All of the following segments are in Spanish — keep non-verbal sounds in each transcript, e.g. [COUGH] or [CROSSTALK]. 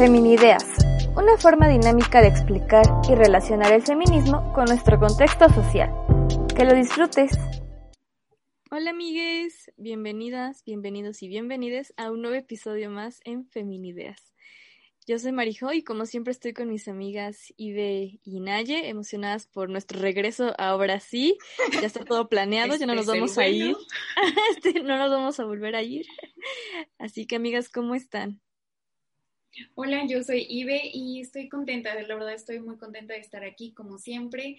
Feminideas, una forma dinámica de explicar y relacionar el feminismo con nuestro contexto social. Que lo disfrutes. Hola amigues, bienvenidas, bienvenidos y bienvenides a un nuevo episodio más en Feminideas. Yo soy Marijo y como siempre estoy con mis amigas Ibe y Naye, emocionadas por nuestro regreso ahora sí. Ya está todo planeado, ya no nos vamos a ir. [LAUGHS] Este, no nos vamos a volver a ir. Así que amigas, ¿cómo están? Hola, yo soy Ibe y estoy contenta, la verdad estoy muy contenta de estar aquí como siempre.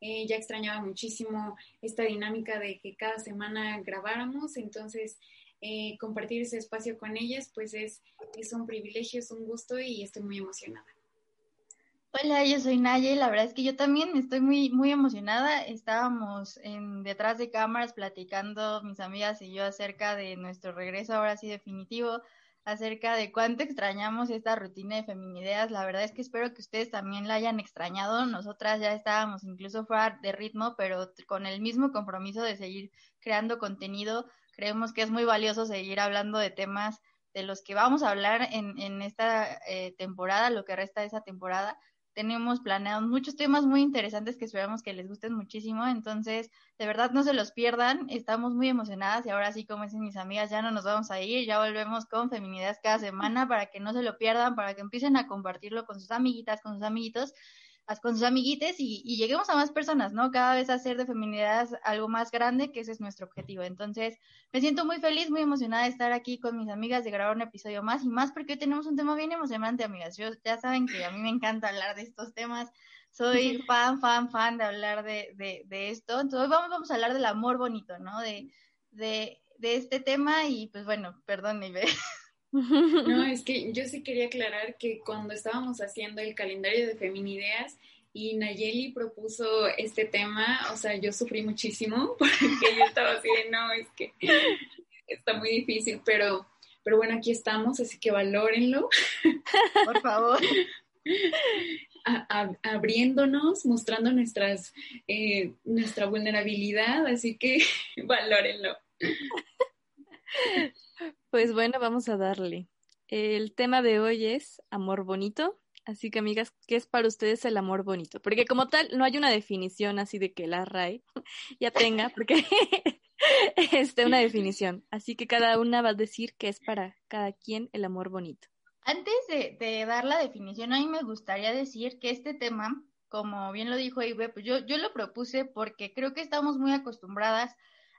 Eh, ya extrañaba muchísimo esta dinámica de que cada semana grabáramos, entonces eh, compartir ese espacio con ellas pues es, es un privilegio, es un gusto y estoy muy emocionada. Hola, yo soy Naye, la verdad es que yo también estoy muy, muy emocionada. Estábamos en, detrás de cámaras platicando mis amigas y yo acerca de nuestro regreso ahora sí definitivo acerca de cuánto extrañamos esta rutina de Feminideas. La verdad es que espero que ustedes también la hayan extrañado. Nosotras ya estábamos incluso fuera de ritmo, pero con el mismo compromiso de seguir creando contenido. Creemos que es muy valioso seguir hablando de temas de los que vamos a hablar en, en esta eh, temporada, lo que resta de esa temporada tenemos planeados muchos temas muy interesantes que esperamos que les gusten muchísimo. Entonces, de verdad, no se los pierdan. Estamos muy emocionadas y ahora sí, como dicen mis amigas, ya no nos vamos a ir. Ya volvemos con Feminidades cada semana para que no se lo pierdan, para que empiecen a compartirlo con sus amiguitas, con sus amiguitos con sus amiguites y, lleguemos a más personas, ¿no? Cada vez hacer de feminidad algo más grande, que ese es nuestro objetivo. Entonces, me siento muy feliz, muy emocionada de estar aquí con mis amigas, de grabar un episodio más y más porque hoy tenemos un tema bien emocionante, amigas. Yo, ya saben que a mí me encanta hablar de estos temas. Soy [LAUGHS] fan, fan, fan de hablar de, de, esto. Entonces, hoy vamos, vamos a hablar del amor bonito, ¿no? De, de, de este tema y pues bueno, perdón, Ibe. [LAUGHS] No, [LAUGHS] es que yo sí quería aclarar que cuando estábamos haciendo el calendario de Feminideas y Nayeli propuso este tema, o sea, yo sufrí muchísimo [LAUGHS] porque yo estaba así de, no, es que está muy difícil, pero, pero bueno, aquí estamos, así que valórenlo. [LAUGHS] Por favor. abriéndonos, mostrando nuestras, eh, nuestra vulnerabilidad, así que valórenlo. Pues bueno, vamos a darle. El tema de hoy es amor bonito. Así que, amigas, ¿qué es para ustedes el amor bonito? Porque como tal, no hay una definición así de que la RAE [LAUGHS] ya tenga, porque [LAUGHS] este, una definición. Así que cada una va a decir qué es para cada quien el amor bonito. Antes de, dar la definición, a mí me gustaría decir que este tema, como bien lo dijo Ibe, pues yo, yo lo propuse porque creo que estamos muy acostumbradas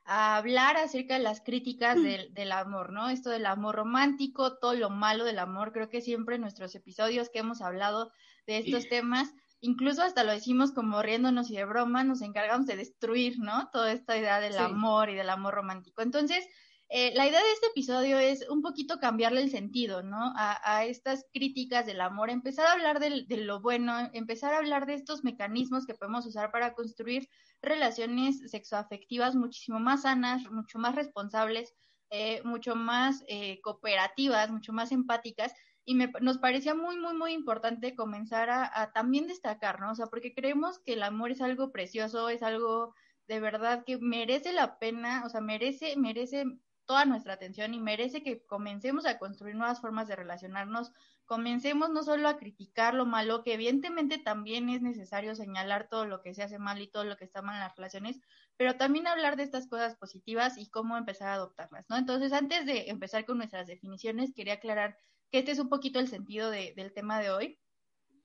a hablar acerca de las críticas del, del, amor, ¿no? Esto del amor romántico, todo lo malo del amor, creo que siempre en nuestros episodios que hemos hablado de estos temas, incluso hasta lo decimos como riéndonos y de broma, nos encargamos de destruir, ¿no? Toda esta idea del amor y del amor romántico. Entonces, eh, la idea de este episodio es un poquito cambiarle el sentido, ¿no? A, estas críticas del amor, empezar a hablar de, lo bueno, empezar a hablar de estos mecanismos que podemos usar para construir relaciones sexoafectivas muchísimo más sanas, mucho más responsables, eh, mucho más eh, cooperativas, mucho más empáticas. Y me, nos parecía muy, muy, muy importante comenzar a, a también destacar, ¿no? O sea, porque creemos que el amor es algo precioso, es algo de verdad que merece la pena, o sea, merece, merece toda nuestra atención y merece que comencemos a construir nuevas formas de relacionarnos, comencemos no solo a criticar lo malo, que evidentemente también es necesario señalar todo lo que se hace mal y todo lo que está mal en las relaciones, pero también hablar de estas cosas positivas y cómo empezar a adoptarlas, ¿no? Entonces, antes de empezar con nuestras definiciones, quería aclarar que este es un poquito el sentido del tema de hoy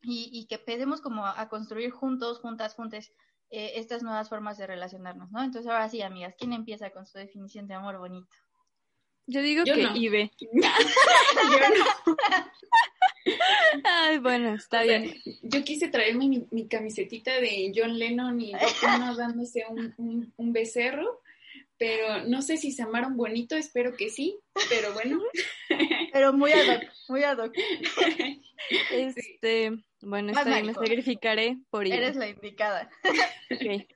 y, que empecemos como a, construir juntos, juntas, juntes, eh, estas nuevas formas de relacionarnos, ¿no? Entonces, ahora sí, amigas, ¿quién empieza con su definición de amor bonito? Yo digo que Ibe. [LAUGHS] Ay, bueno, está bien. Yo quise traerme mi, mi, camisetita de John Lennon y Bob dándose un, un, becerro, pero no sé si se amaron bonito, espero que sí, pero bueno. Pero muy ad muy ad hoc. Este, bueno, vez me sacrificaré por ir. Eres la indicada. Okay.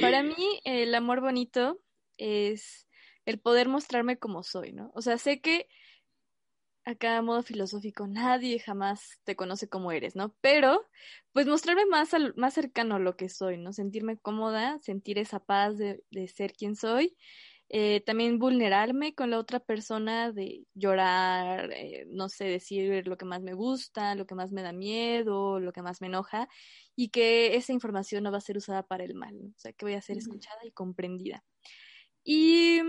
Para mí, el amor bonito es el poder mostrarme como soy, ¿no? O sea, sé que acá modo filosófico, nadie jamás te conoce como eres, ¿no? Pero, pues mostrarme más, más cercano a lo que soy, ¿no? Sentirme cómoda, sentir esa paz de, de ser quien soy. Eh, también vulnerarme con la otra persona, de llorar, eh, no sé, decir lo que más me gusta, lo que más me da miedo, lo que más me enoja, y que esa información no va a ser usada para el mal, ¿no? o sea, que voy a ser escuchada y comprendida. Y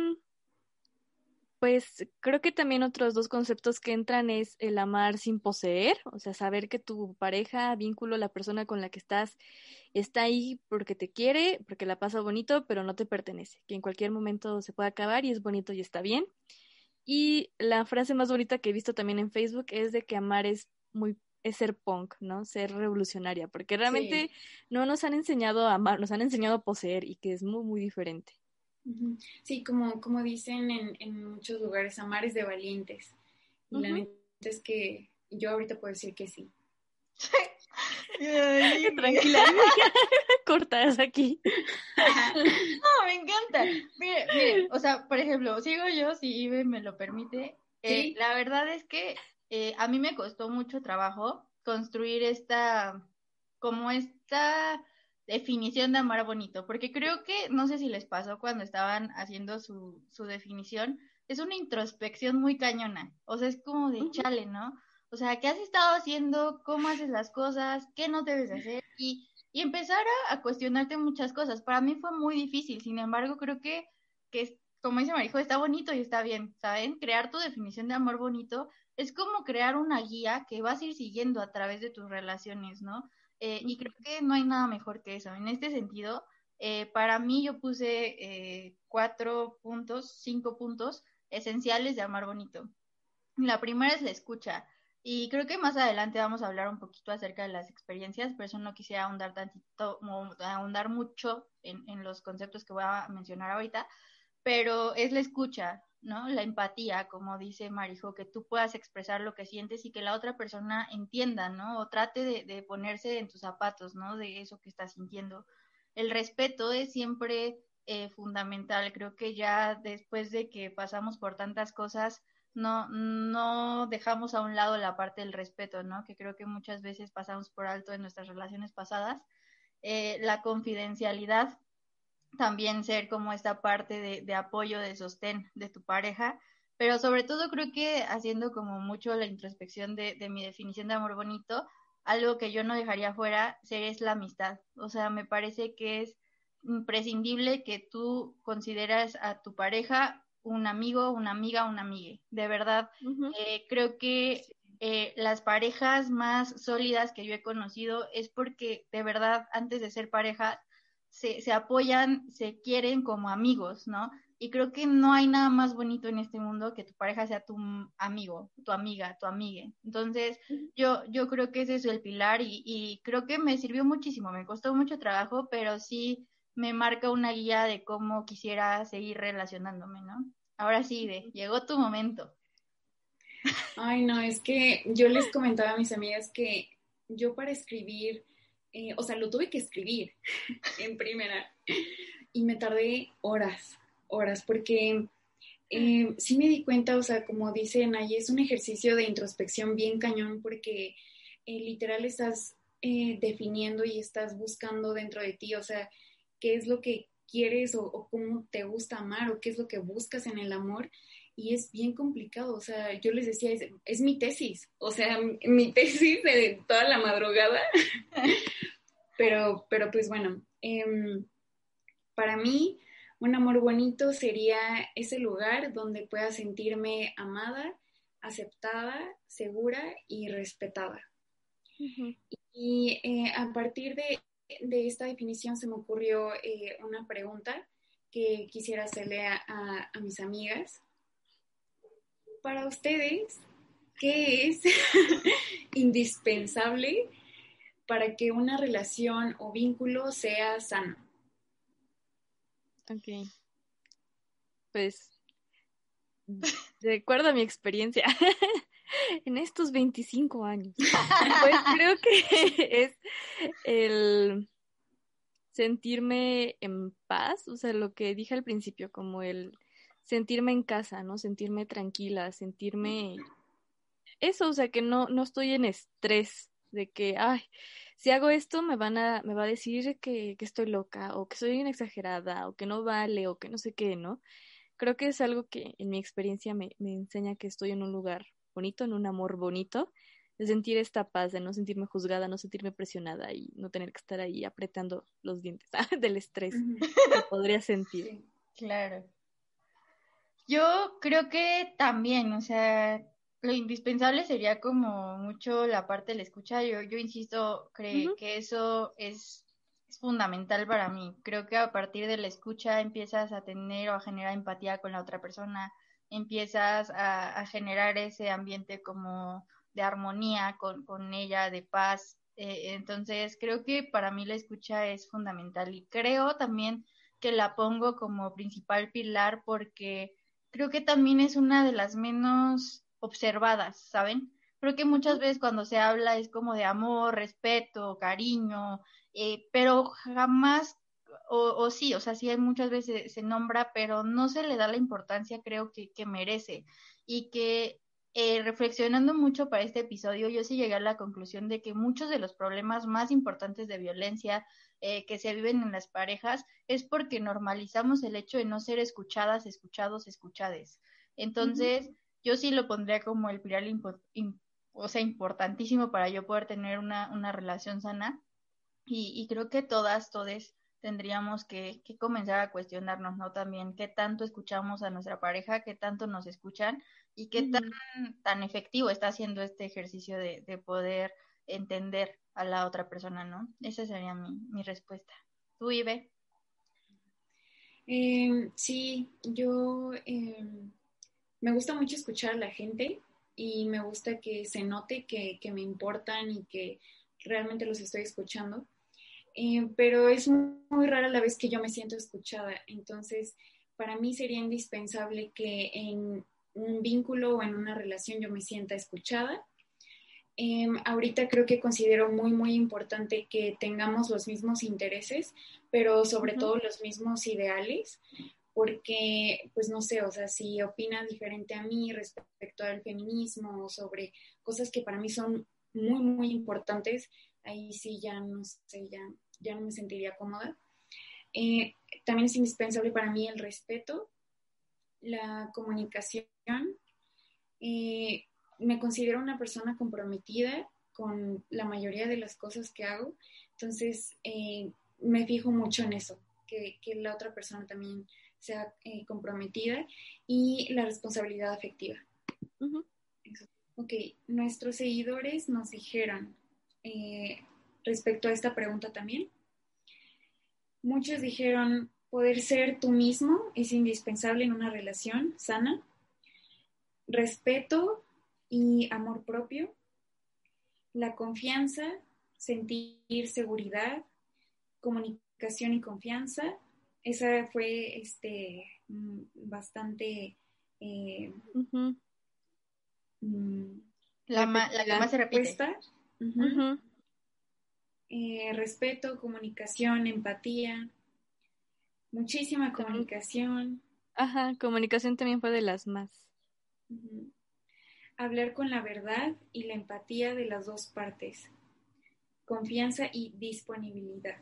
pues creo que también otros dos conceptos que entran es el amar sin poseer, o sea, saber que tu pareja, vínculo, la persona con la que estás, está ahí porque te quiere, porque la pasa bonito, pero no te pertenece, que en cualquier momento se puede acabar y es bonito y está bien. Y la frase más bonita que he visto también en Facebook es de que amar es muy es ser punk, ¿no? Ser revolucionaria, porque realmente no nos han enseñado a amar, nos han enseñado a poseer y que es muy, muy diferente. Sí, como, como dicen en, en muchos lugares, amar es de valientes. Y la neta es que yo ahorita puedo decir que sí. [LAUGHS] [LAUGHS] Tranquila, [LAUGHS] cortas aquí. no, me encanta. Mire, mire, o sea, por ejemplo, sigo yo, si Ibe me lo permite. Eh, la verdad es que eh, a mí me costó mucho trabajo construir esta, como esta definición de amar bonito, porque creo que, no sé si les pasó cuando estaban haciendo su, su definición, es una introspección muy cañona, o sea, es como de chale, ¿no? O sea, ¿qué has estado haciendo? ¿Cómo haces las cosas? ¿Qué no debes hacer? Y, y empezar a, cuestionarte muchas cosas. Para mí fue muy difícil, sin embargo, creo que, que como dice Marijo, está bonito y está bien, ¿saben? Crear tu definición de amor bonito es como crear una guía que vas a ir siguiendo a través de tus relaciones, ¿no? Eh, y creo que no hay nada mejor que eso. En este sentido, eh, para mí yo puse eh, cuatro puntos, cinco puntos esenciales de amar bonito. La primera es la escucha. Y creo que más adelante vamos a hablar un poquito acerca de las experiencias, por eso no quisiera ahondar tantito, ahondar mucho en, en los conceptos que voy a mencionar ahorita, pero es la escucha. ¿No? La empatía, como dice Marijo, que tú puedas expresar lo que sientes y que la otra persona entienda, ¿no? O trate de, ponerse en tus zapatos, ¿no? De eso que estás sintiendo. El respeto es siempre eh, fundamental. Creo que ya después de que pasamos por tantas cosas, no, no dejamos a un lado la parte del respeto, ¿no? Que creo que muchas veces pasamos por alto en nuestras relaciones pasadas. Eh, la confidencialidad también ser como esta parte de, de, apoyo, de sostén de tu pareja, pero sobre todo creo que haciendo como mucho la introspección de, de mi definición de amor bonito, algo que yo no dejaría fuera ser es la amistad. O sea, me parece que es imprescindible que tú consideras a tu pareja un amigo, una amiga, una amiga. De verdad, eh, creo que eh, las parejas más sólidas que yo he conocido es porque de verdad antes de ser pareja se, se apoyan, se quieren como amigos, ¿no? Y creo que no hay nada más bonito en este mundo que tu pareja sea tu amigo, tu amiga, tu amiga. Entonces, yo, yo creo que ese es el pilar y, y creo que me sirvió muchísimo, me costó mucho trabajo, pero sí me marca una guía de cómo quisiera seguir relacionándome, ¿no? Ahora sí, de, llegó tu momento. Ay, no, es que yo les comentaba a mis amigas que yo para escribir eh, o sea, lo tuve que escribir [LAUGHS] en primera. Y me tardé horas, horas, porque eh, sí me di cuenta, o sea, como dicen ahí, es un ejercicio de introspección bien cañón porque eh, literal estás definiendo y estás buscando dentro de ti, o sea, qué es lo que quieres o, cómo te gusta amar o qué es lo que buscas en el amor y es bien complicado, o sea, yo les decía, es, mi tesis, o sea, mi tesis de toda la madrugada, [LAUGHS] pero, pero pues bueno, em, para mí un amor bonito sería ese lugar donde pueda sentirme amada, aceptada, segura y respetada. Y eh, a partir de, esta definición se me ocurrió eh, una pregunta que quisiera hacerle a mis amigas para ustedes, ¿qué es [LAUGHS] indispensable para que una relación o vínculo sea sano? Ok. Pues, de acuerdo a mi experiencia, en [LAUGHS] en estos 25 años? pues [LAUGHS] creo que es el sentirme en paz, o sea, lo que dije al principio, como el sentirme en casa, ¿no? Sentirme tranquila, sentirme eso, o sea, que no, no estoy en estrés de que, ay, si hago esto me van a, me va a decir que, que estoy loca, o que soy una exagerada, o que no vale, o que no sé qué, ¿no? Creo que es algo que en mi experiencia me, me enseña que estoy en un lugar bonito, en un amor bonito, de sentir esta paz, de no sentirme juzgada, no sentirme presionada y no tener que estar ahí apretando los dientes [LAUGHS] del estrés que podría sentir. Claro. Yo creo que también, o sea, lo indispensable sería como mucho la parte de la escucha. Yo, yo insisto, creo que eso es, es, fundamental para mí. Creo que a partir de la escucha empiezas a tener o a generar empatía con la otra persona, empiezas a, a generar ese ambiente como de armonía con, con ella, de paz. Eh, entonces, creo que para mí la escucha es fundamental y creo también que la pongo como principal pilar porque creo que también es una de las menos observadas, ¿saben? Creo que muchas veces cuando se habla es como de amor, respeto, cariño, eh, pero jamás, o, o, sí, o sea, sí muchas veces se, nombra, pero no se le da la importancia creo que, que merece y que eh, reflexionando mucho para este episodio, yo sí llegué a la conclusión de que muchos de los problemas más importantes de violencia eh, que se viven en las parejas es porque normalizamos el hecho de no ser escuchadas, escuchados, escuchades. Entonces, yo sí lo pondría como el pilar o sea, importantísimo para yo poder tener una, una relación sana. Y, y creo que todas, todes tendríamos que, que, comenzar a cuestionarnos, ¿no? También qué tanto escuchamos a nuestra pareja, qué tanto nos escuchan y qué tan, tan efectivo está haciendo este ejercicio de, de, poder entender a la otra persona, ¿no? Esa sería mi, mi respuesta. ¿Tú, Ibe? Eh, sí, yo eh, me gusta mucho escuchar a la gente y me gusta que se note que, que me importan y que realmente los estoy escuchando. Eh, pero es muy rara la vez que yo me siento escuchada. Entonces, para mí sería indispensable que en un vínculo o en una relación yo me sienta escuchada. Eh, ahorita creo que considero muy, muy importante que tengamos los mismos intereses, pero sobre uh -huh. todo los mismos ideales, porque, pues no sé, o sea, si opina diferente a mí respecto al feminismo o sobre cosas que para mí son muy, muy importantes, ahí sí ya no sé, ya, ya no me sentiría cómoda. Eh, también es indispensable para mí el respeto, la comunicación eh, me considero una persona comprometida con la mayoría de las cosas que hago, entonces eh, me fijo mucho en eso, que, que la otra persona también sea eh, comprometida y la responsabilidad afectiva. Uh -huh. Ok, nuestros seguidores nos dijeron eh, respecto a esta pregunta también, muchos dijeron, poder ser tú mismo es indispensable en una relación sana respeto y amor propio, la confianza, sentir seguridad, comunicación y confianza. Esa fue este, mm, bastante... Eh, uh -huh. la, la, que más se repite. Uh -huh. Uh -huh. Eh, respeto, comunicación, empatía, muchísima comunicación. Ajá, comunicación también fue de las más. Uh -huh. Hablar con la verdad y la empatía de las dos partes. Confianza y disponibilidad.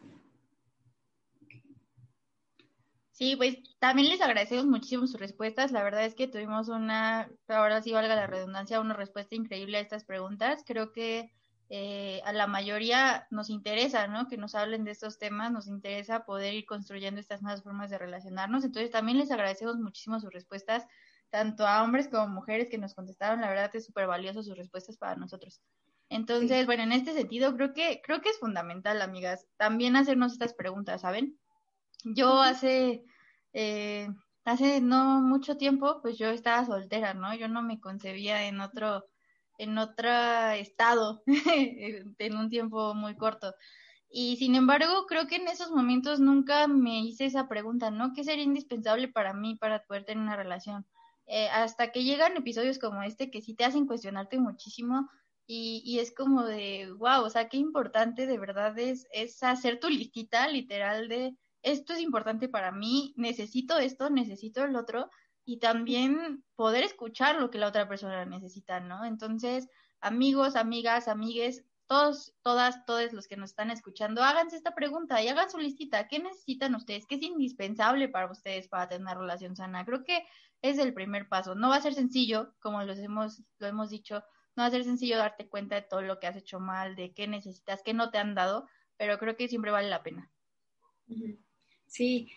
Sí, pues también les agradecemos muchísimo sus respuestas. La verdad es que tuvimos una, ahora sí valga la redundancia, una respuesta increíble a estas preguntas. Creo que eh, a la mayoría nos interesa, ¿no? Que nos hablen de estos temas, nos interesa poder ir construyendo estas nuevas formas de relacionarnos. Entonces también les agradecemos muchísimo sus respuestas tanto a hombres como mujeres que nos contestaron, la verdad es súper valioso sus respuestas para nosotros. Entonces, sí. bueno, en este sentido creo que, creo que es fundamental, amigas, también hacernos estas preguntas, ¿saben? Yo hace, eh, hace no mucho tiempo, pues yo estaba soltera, ¿no? Yo no me concebía en otro, en otro estado, [LAUGHS] en un tiempo muy corto. Y sin embargo, creo que en esos momentos nunca me hice esa pregunta, ¿no? ¿Qué sería indispensable para mí para poder tener una relación? Eh, hasta que llegan episodios como este que sí te hacen cuestionarte muchísimo y, y, es como de, wow, o sea, qué importante de verdad es, es hacer tu listita literal de, esto es importante para mí, necesito esto, necesito el otro, y también poder escuchar lo que la otra persona necesita, ¿no? Entonces, amigos, amigas, amigues, todos, todas, todos los que nos están escuchando, háganse esta pregunta y hagan su listita. ¿Qué necesitan ustedes? ¿Qué es indispensable para ustedes para tener una relación sana? Creo que es el primer paso. No va a ser sencillo, como los hemos, lo hemos dicho, no va a ser sencillo darte cuenta de todo lo que has hecho mal, de qué necesitas, qué no te han dado, pero creo que siempre vale la pena. Sí,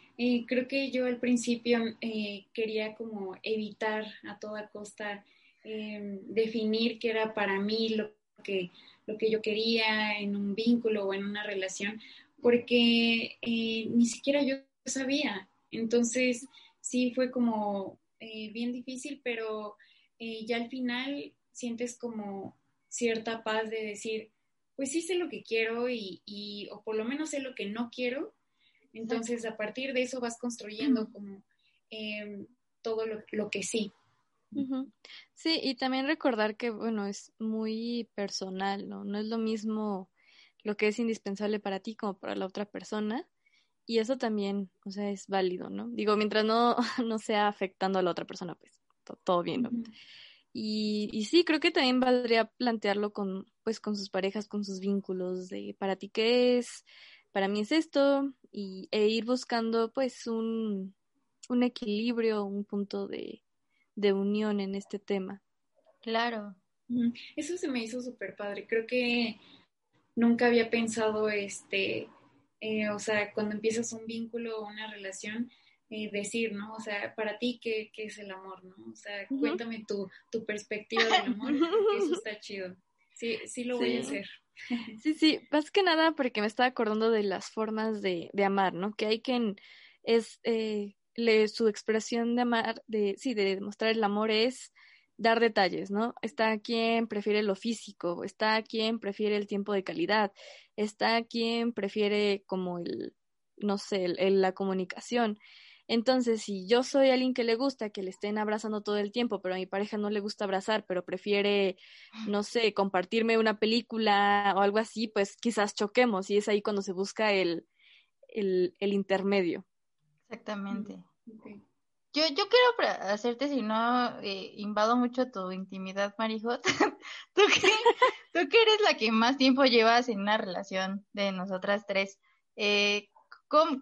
creo que yo al principio eh, quería como evitar a toda costa em, definir qué era para mí lo que, lo que yo quería en un vínculo o en una relación, porque eh, ni siquiera yo sabía. Entonces, sí fue como eh, bien difícil, pero ya al final sientes como cierta paz de decir, pues sí sé lo que quiero y, y, o por lo menos sé lo que no quiero. Entonces, a partir de eso vas construyendo como em, todo lo, que sí. Sí, y también recordar que, bueno, es muy personal, ¿no? No es lo mismo lo que es indispensable para ti como para la otra persona. Y eso también, o sea, es válido, ¿no? Digo, mientras no, [LAUGHS] no sea afectando a la otra persona, pues todo bien, ¿no? Y, y, sí, creo que también valdría plantearlo con, pues, con sus parejas, con sus vínculos, de para ti qué es, para mí es esto, y, e ir buscando pues un, un equilibrio, un punto de, de unión en este tema. Claro. Eso se me hizo súper padre. Creo que nunca había pensado, este, eh, o sea, cuando empiezas un vínculo o una relación, eh, decir, ¿no? O sea, para ti, ¿qué, qué es el amor, no? O sea, cuéntame tu, tu perspectiva del amor, eso [LAUGHS] está chido. Sí, sí lo voy a hacer. [LAUGHS] Sí, sí, más que nada porque me estaba acordando de las formas de, de amar, ¿no? Que hay quien es, eh, le, su expresión de amar, de, sí, de demostrar el amor es dar detalles, ¿no? Está quien prefiere lo físico, está quien prefiere el tiempo de calidad, está quien prefiere como el, no sé, el, la comunicación. Entonces, si yo soy alguien que le gusta que le estén abrazando todo el tiempo, pero a mi pareja no le gusta abrazar, pero prefiere, no sé, compartirme una película o algo así, pues quizás choquemos y es ahí cuando se busca el, el, el intermedio. Exactamente. Yo, yo quiero hacerte, si no eh, invado mucho tu intimidad, Marijot, [LAUGHS] ¿tú, que, [LAUGHS] tú que eres la que más tiempo llevas en una relación de nosotras tres, eh, ¿Cómo,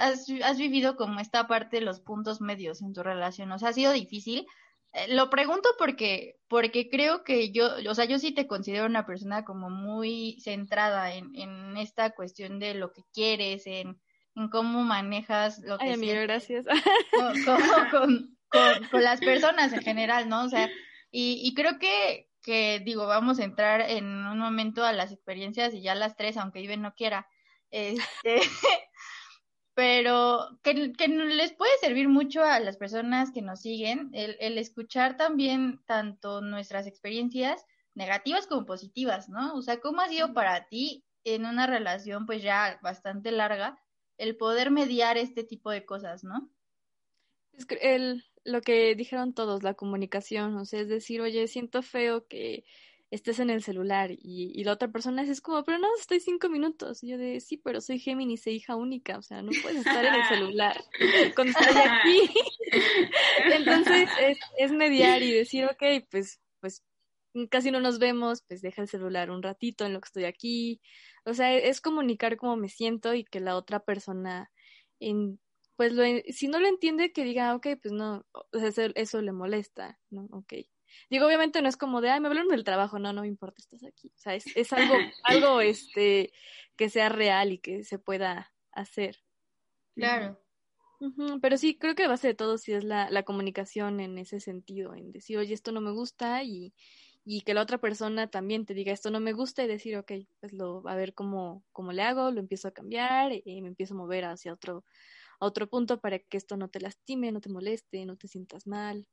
has, has, vivido como esta parte de los puntos medios en tu relación? O sea, ¿ha sido difícil? Eh, lo pregunto porque, porque creo que yo, o sea, yo sí te considero una persona como muy centrada en, en esta cuestión de lo que quieres, en, en cómo manejas lo que Ay, amiga, gracias. Con, con, con, las personas en general, ¿no? O sea, y, y creo que, que, digo, vamos a entrar en un momento a las experiencias y ya las tres, aunque Iben no quiera, este, [LAUGHS] pero que, que, les puede servir mucho a las personas que nos siguen el, el, escuchar también tanto nuestras experiencias negativas como positivas, ¿no? O sea, ¿cómo ha sido para ti en una relación pues ya bastante larga el poder mediar este tipo de cosas, ¿no? Es el, lo que dijeron todos, la comunicación, o sea, es decir, oye, siento feo que estés en el celular y, y la otra persona es como, pero no, estoy cinco minutos. Y yo de, sí, pero soy Géminis e hija única, o sea, no puedes estar en el [LAUGHS] celular cuando estoy aquí. [LAUGHS] Entonces es, es mediar y decir, ok, pues, pues casi no nos vemos, pues deja el celular un ratito en lo que estoy aquí. O sea, es comunicar cómo me siento y que la otra persona, en, pues lo, si no lo entiende, que diga, ok, pues no, eso, eso le molesta, ¿no? Ok. Digo, obviamente no es como de, ay, me hablaron del trabajo, no, no me importa, estás aquí. O sea, es, es algo, [LAUGHS] algo este, que sea real y que se pueda hacer. Claro. Pero sí, creo que base de todo sí es la, la comunicación en ese sentido, en decir, oye, esto no me gusta y, y que la otra persona también te diga, esto no me gusta y decir, ok, pues lo, a ver cómo, cómo le hago, lo empiezo a cambiar y me empiezo a mover hacia otro, a otro punto para que esto no te lastime, no te moleste, no te sientas mal.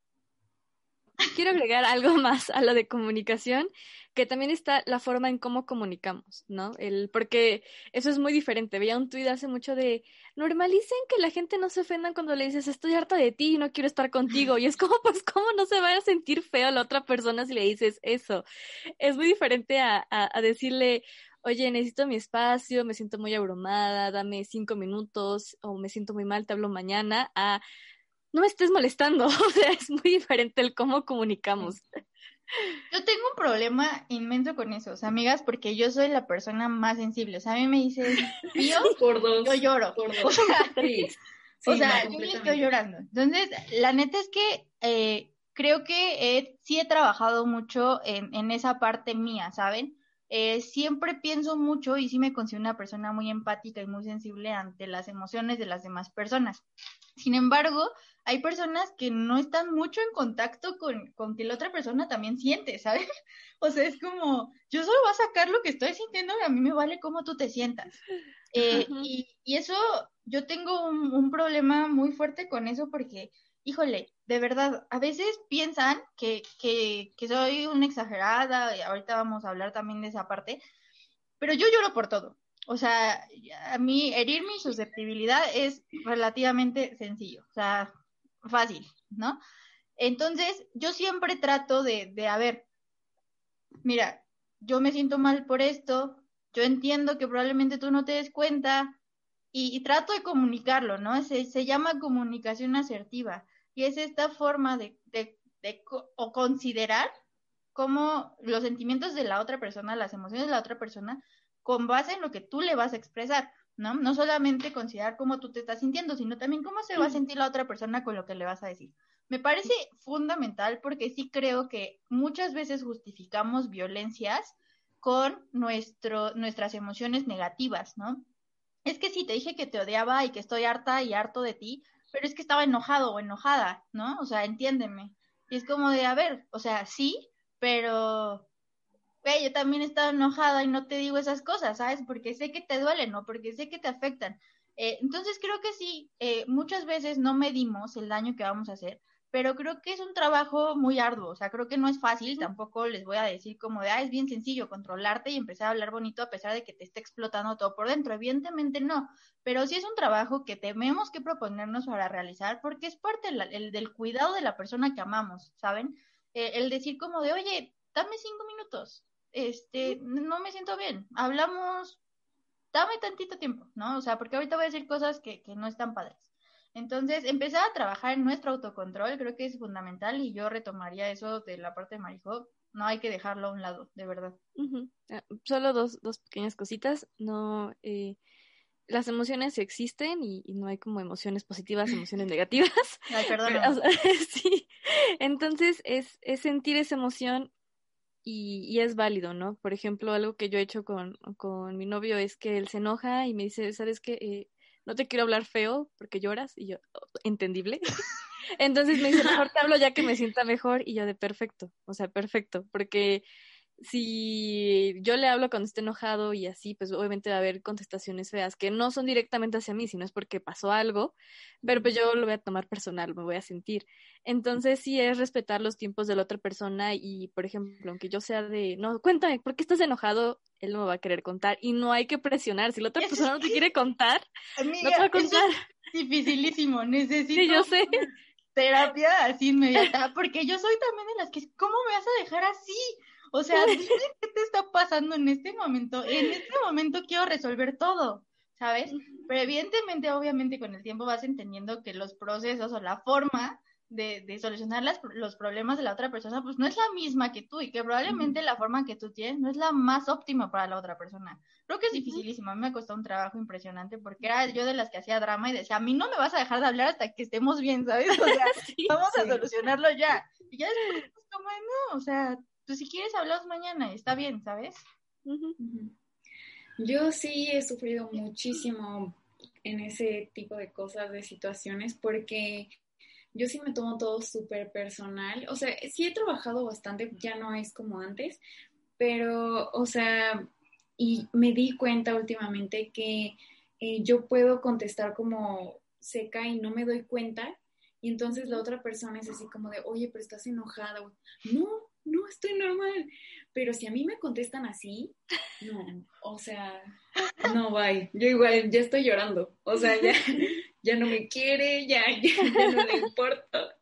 Quiero agregar algo [LAUGHS] más a lo de comunicación, que también está la forma en cómo comunicamos, ¿no? El, porque eso es muy diferente. Veía un tuit hace mucho de normalicen que la gente no se ofenda cuando le dices estoy harta de ti y no quiero estar contigo. Y es como, [LAUGHS] pues, ¿cómo no se va a sentir feo la otra persona si le dices eso? Es muy diferente a, decirle, oye, necesito mi espacio, me siento muy abrumada, dame cinco minutos o me siento muy mal, te hablo mañana, no me estés molestando. [LAUGHS] O sea, es muy diferente el cómo comunicamos. Yo tengo un problema inmenso con eso, amigas, porque yo soy la persona más sensible. O sea, a mí me dices, tío, [LAUGHS] por dos, yo lloro. Por [LAUGHS] dos. O sea, sí. o sea yo estoy llorando. Entonces, la neta es que eh, creo que he, sí he trabajado mucho en, en esa parte mía, ¿saben? Eh, siempre pienso mucho y sí me considero una persona muy empática y muy sensible ante las emociones de las demás personas. Sin embargo, hay personas que no están mucho en contacto con, con que la otra persona también siente, ¿sabes? [LAUGHS] O sea, es como, yo solo voy a sacar lo que estoy sintiendo y a mí me vale cómo tú te sientas. Eh, y, y, eso, yo tengo un, un, problema muy fuerte con eso porque, híjole, de verdad, a veces piensan que, que, que soy una exagerada, y ahorita vamos a hablar también de esa parte, pero yo lloro por todo. O sea, a mí herir mi susceptibilidad es relativamente sencillo, o sea, fácil, ¿no? Entonces, yo siempre trato de, de, a ver, mira, yo me siento mal por esto, yo entiendo que probablemente tú no te des cuenta y, trato de comunicarlo, ¿no? Se, se, llama comunicación asertiva y es esta forma de, de, de o considerar cómo los sentimientos de la otra persona, las emociones de la otra persona, con base en lo que tú le vas a expresar. ¿No? No solamente considerar cómo tú te estás sintiendo, sino también cómo se va a sentir la otra persona con lo que le vas a decir. Me parece fundamental porque sí creo que muchas veces justificamos violencias con nuestro, nuestras emociones negativas, ¿no? Es que sí, te dije que te odiaba y que estoy harta y harto de ti, pero es que estaba enojado o enojada, ¿no? O sea, entiéndeme. Y es como de, a ver, o sea, sí, pero güey, yo también he estado enojada y no te digo esas cosas, ¿sabes? Porque sé que te duelen, ¿no? Porque sé que te afectan. Eh, entonces creo que sí, eh, muchas veces no medimos el daño que vamos a hacer, pero creo que es un trabajo muy arduo, o sea, creo que no es fácil, tampoco les voy a decir como de, ah, es bien sencillo controlarte y empezar a hablar bonito a pesar de que te esté explotando todo por dentro, evidentemente no, pero sí es un trabajo que tenemos que proponernos para realizar porque es parte del, el, del cuidado de la persona que amamos, ¿saben? Eh, el decir como de, oye, dame cinco minutos, este, no me siento bien, hablamos, dame tantito tiempo, ¿no? O sea, porque ahorita voy a decir cosas que, que no están padres. Entonces, empezar a trabajar en nuestro autocontrol creo que es fundamental y yo retomaría eso de la parte de Marijo. No hay que dejarlo a un lado, de verdad. Uh -huh. uh, solo dos, dos pequeñas cositas. No, eh, las emociones existen y, y, no hay como emociones positivas, emociones [LAUGHS] negativas. Ay, perdón. [LAUGHS] Sí. Entonces, es, es sentir esa emoción y, y, es válido, ¿no? Por ejemplo, algo que yo he hecho con, con mi novio es que él se enoja y me dice, ¿sabes qué? Eh, no te quiero hablar feo porque lloras y yo, oh, entendible. [LAUGHS] Entonces me dice, mejor te hablo ya que me [LAUGHS] sienta mejor y yo de perfecto, o sea, perfecto, porque si yo le hablo cuando esté enojado y así, pues obviamente va a haber contestaciones feas que no son directamente hacia mí, sino es porque pasó algo, pero pues yo lo voy a tomar personal, me voy a sentir. Entonces sí es respetar los tiempos de la otra persona y, por ejemplo, aunque yo sea de, no, cuéntame, ¿por qué estás enojado? Él no me va a querer contar y no hay que presionar. Si la otra [LAUGHS] persona no te quiere contar, Amiga, no te va a contar. Es dificilísimo, necesito sí, yo sé. terapia así inmediata, porque yo soy también de las que, ¿cómo me vas a dejar así? O sea, [LAUGHS] dime qué te está pasando en este momento. En este momento quiero resolver todo, ¿sabes? Pero evidentemente, obviamente, con el tiempo vas entendiendo que los procesos o la forma de, de solucionar las, los problemas de la otra persona, pues no es la misma que tú y que probablemente uh -huh. la forma que tú tienes no es la más óptima para la otra persona. Creo que es dificilísimo. A mí me costó un trabajo impresionante porque era yo de las que hacía drama y decía, a mí no me vas a dejar de hablar hasta que estemos bien, ¿sabes? O sea, [LAUGHS] sí, vamos sí. a solucionarlo ya. Y ya después, pues, como no, o sea, tú si quieres hablamos mañana, está bien, ¿sabes? Uh -huh. Yo sí he sufrido muchísimo en ese tipo de cosas, de situaciones, porque yo sí me tomo todo súper personal. O sea, sí he trabajado bastante, ya no es como antes, pero, o sea, y me di cuenta últimamente que eh, yo puedo contestar como seca y no me doy cuenta Y entonces la otra persona es así como de, oye, pero estás enojado. No, no, estoy normal. Pero si a mí me contestan así, no, o sea, no, bye. Yo igual ya estoy llorando. O sea, ya, [LAUGHS] ya no me quiere, ya, [LAUGHS] ya, no le importa.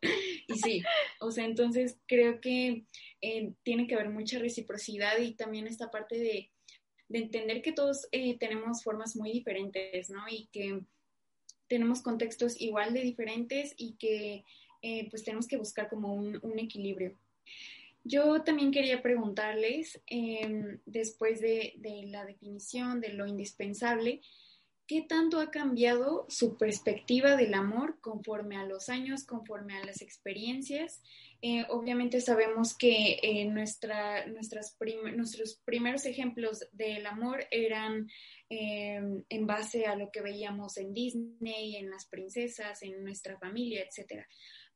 Y sí, o sea, entonces creo que eh, tiene que haber mucha reciprocidad y también esta parte de, entender que todos eh, tenemos formas muy diferentes, ¿no? Y que tenemos contextos igual de diferentes y que eh, pues tenemos que buscar como un, un equilibrio. Yo también quería preguntarles, em, después de, la definición de lo indispensable, ¿qué tanto ha cambiado su perspectiva del amor conforme a los años, conforme a las experiencias? Eh, obviamente sabemos que eh, nuestra, nuestros primeros ejemplos del amor eran em, en base a lo que veíamos en Disney, en las princesas, en nuestra familia, etc.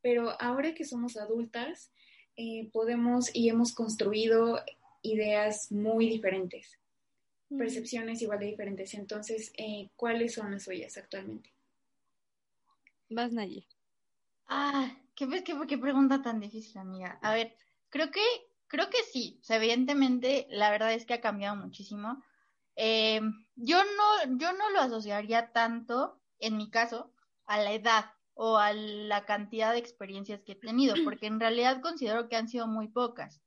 Pero ahora que somos adultas, eh, podemos y hemos construido ideas muy diferentes, percepciones igual de diferentes. Entonces, eh, ¿cuáles son las suyas actualmente? Vas, Naye. Ah, qué, qué, pregunta tan difícil, amiga. A ver, creo que, creo que sí. evidentemente, la verdad es que ha cambiado muchísimo. Eh, yo no, yo no lo asociaría tanto, en mi caso, a la edad o a la cantidad de experiencias que he tenido, [CLEARS THROAT] porque en realidad considero que han sido muy pocas.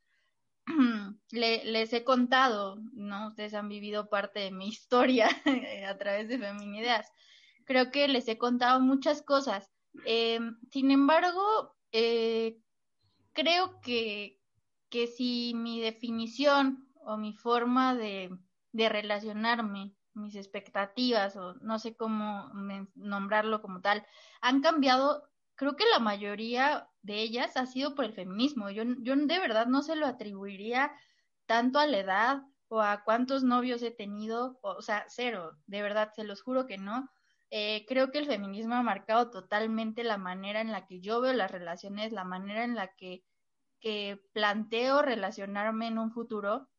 [CLEARS THROAT] les he contado, ¿no? Ustedes han vivido parte de mi [LAUGHS] historia a través de Feminideas. Creo que les he contado muchas cosas. Em, sin embargo, eh, creo que, que si mi definición o mi forma de, de relacionarme mis expectativas o no sé cómo nombrarlo como tal, han cambiado, creo que la mayoría de ellas ha sido por el feminismo. Yo, yo de verdad no se lo atribuiría tanto a la edad o a cuántos novios he tenido, o, sea, cero, de verdad, se los juro que no. Eh, creo que el feminismo ha marcado totalmente la manera en la que yo veo las relaciones, la manera en la que, que planteo relacionarme en un futuro.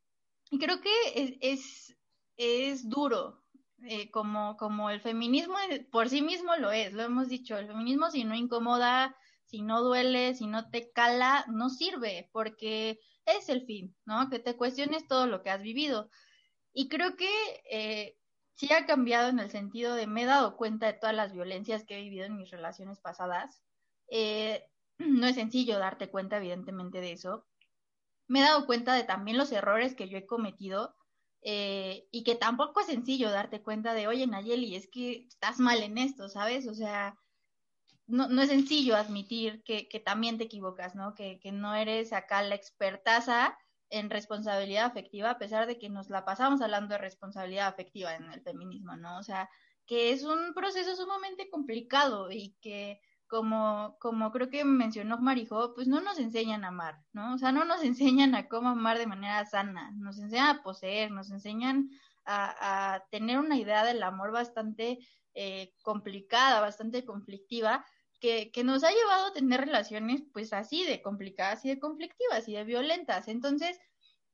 Y creo que es, es, es duro, eh, como, como el feminismo por sí mismo lo es, lo hemos dicho, el feminismo si no incomoda, si no duele, si no te cala, no sirve, porque es el fin, ¿no? Que te cuestiones todo lo que has vivido. Y creo que eh, sí ha cambiado en el sentido de me he dado cuenta de todas las violencias que he vivido en mis relaciones pasadas. Eh, [CLEARS THROAT] no es sencillo darte cuenta, evidentemente, de eso. Me he dado cuenta de también los errores que yo he cometido eh, y que tampoco es sencillo darte cuenta de, oye, Nayeli, es que estás mal en esto, ¿sabes? O sea, no, no es sencillo admitir que, que, también te equivocas, ¿no? Que, que no eres acá la expertaza en responsabilidad afectiva, a pesar de que nos la pasamos hablando de responsabilidad afectiva en el feminismo, ¿no? O sea, que es un proceso sumamente complicado y que como, como creo que mencionó Marijo, pues no nos enseñan a amar, ¿no? O sea, no nos [LAUGHS] enseñan a cómo amar de manera sana, nos enseñan a poseer, nos enseñan a, tener una idea del amor bastante eh, complicada, bastante conflictiva, que, que, nos ha llevado a tener relaciones pues así de complicadas y de conflictivas y de violentas. Entonces,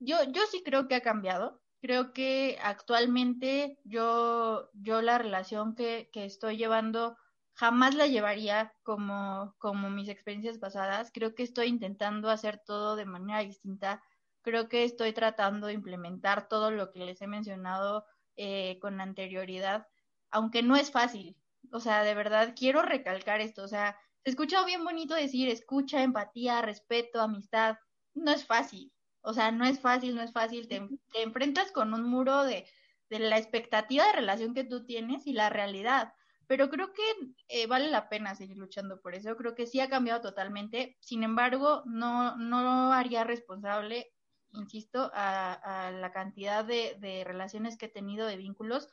yo, yo sí creo que ha cambiado. Creo que actualmente yo, yo la relación que, que estoy llevando jamás la llevaría como, como mis experiencias pasadas. Creo que estoy intentando hacer todo de manera distinta. Creo que estoy tratando de implementar todo lo que les he mencionado eh, con anterioridad, aunque no es fácil. O sea, de verdad quiero recalcar esto. O sea, se escucha bien bonito decir escucha, empatía, respeto, amistad. No es fácil. O sea, no es fácil, no es fácil. Te, te enfrentas con un muro de, de la expectativa de relación que tú tienes y la realidad pero creo que eh, vale la pena seguir luchando por eso. Creo que sí ha cambiado totalmente. Sin embargo, no, no haría responsable, insisto, a, la cantidad de, relaciones que he tenido, de vínculos,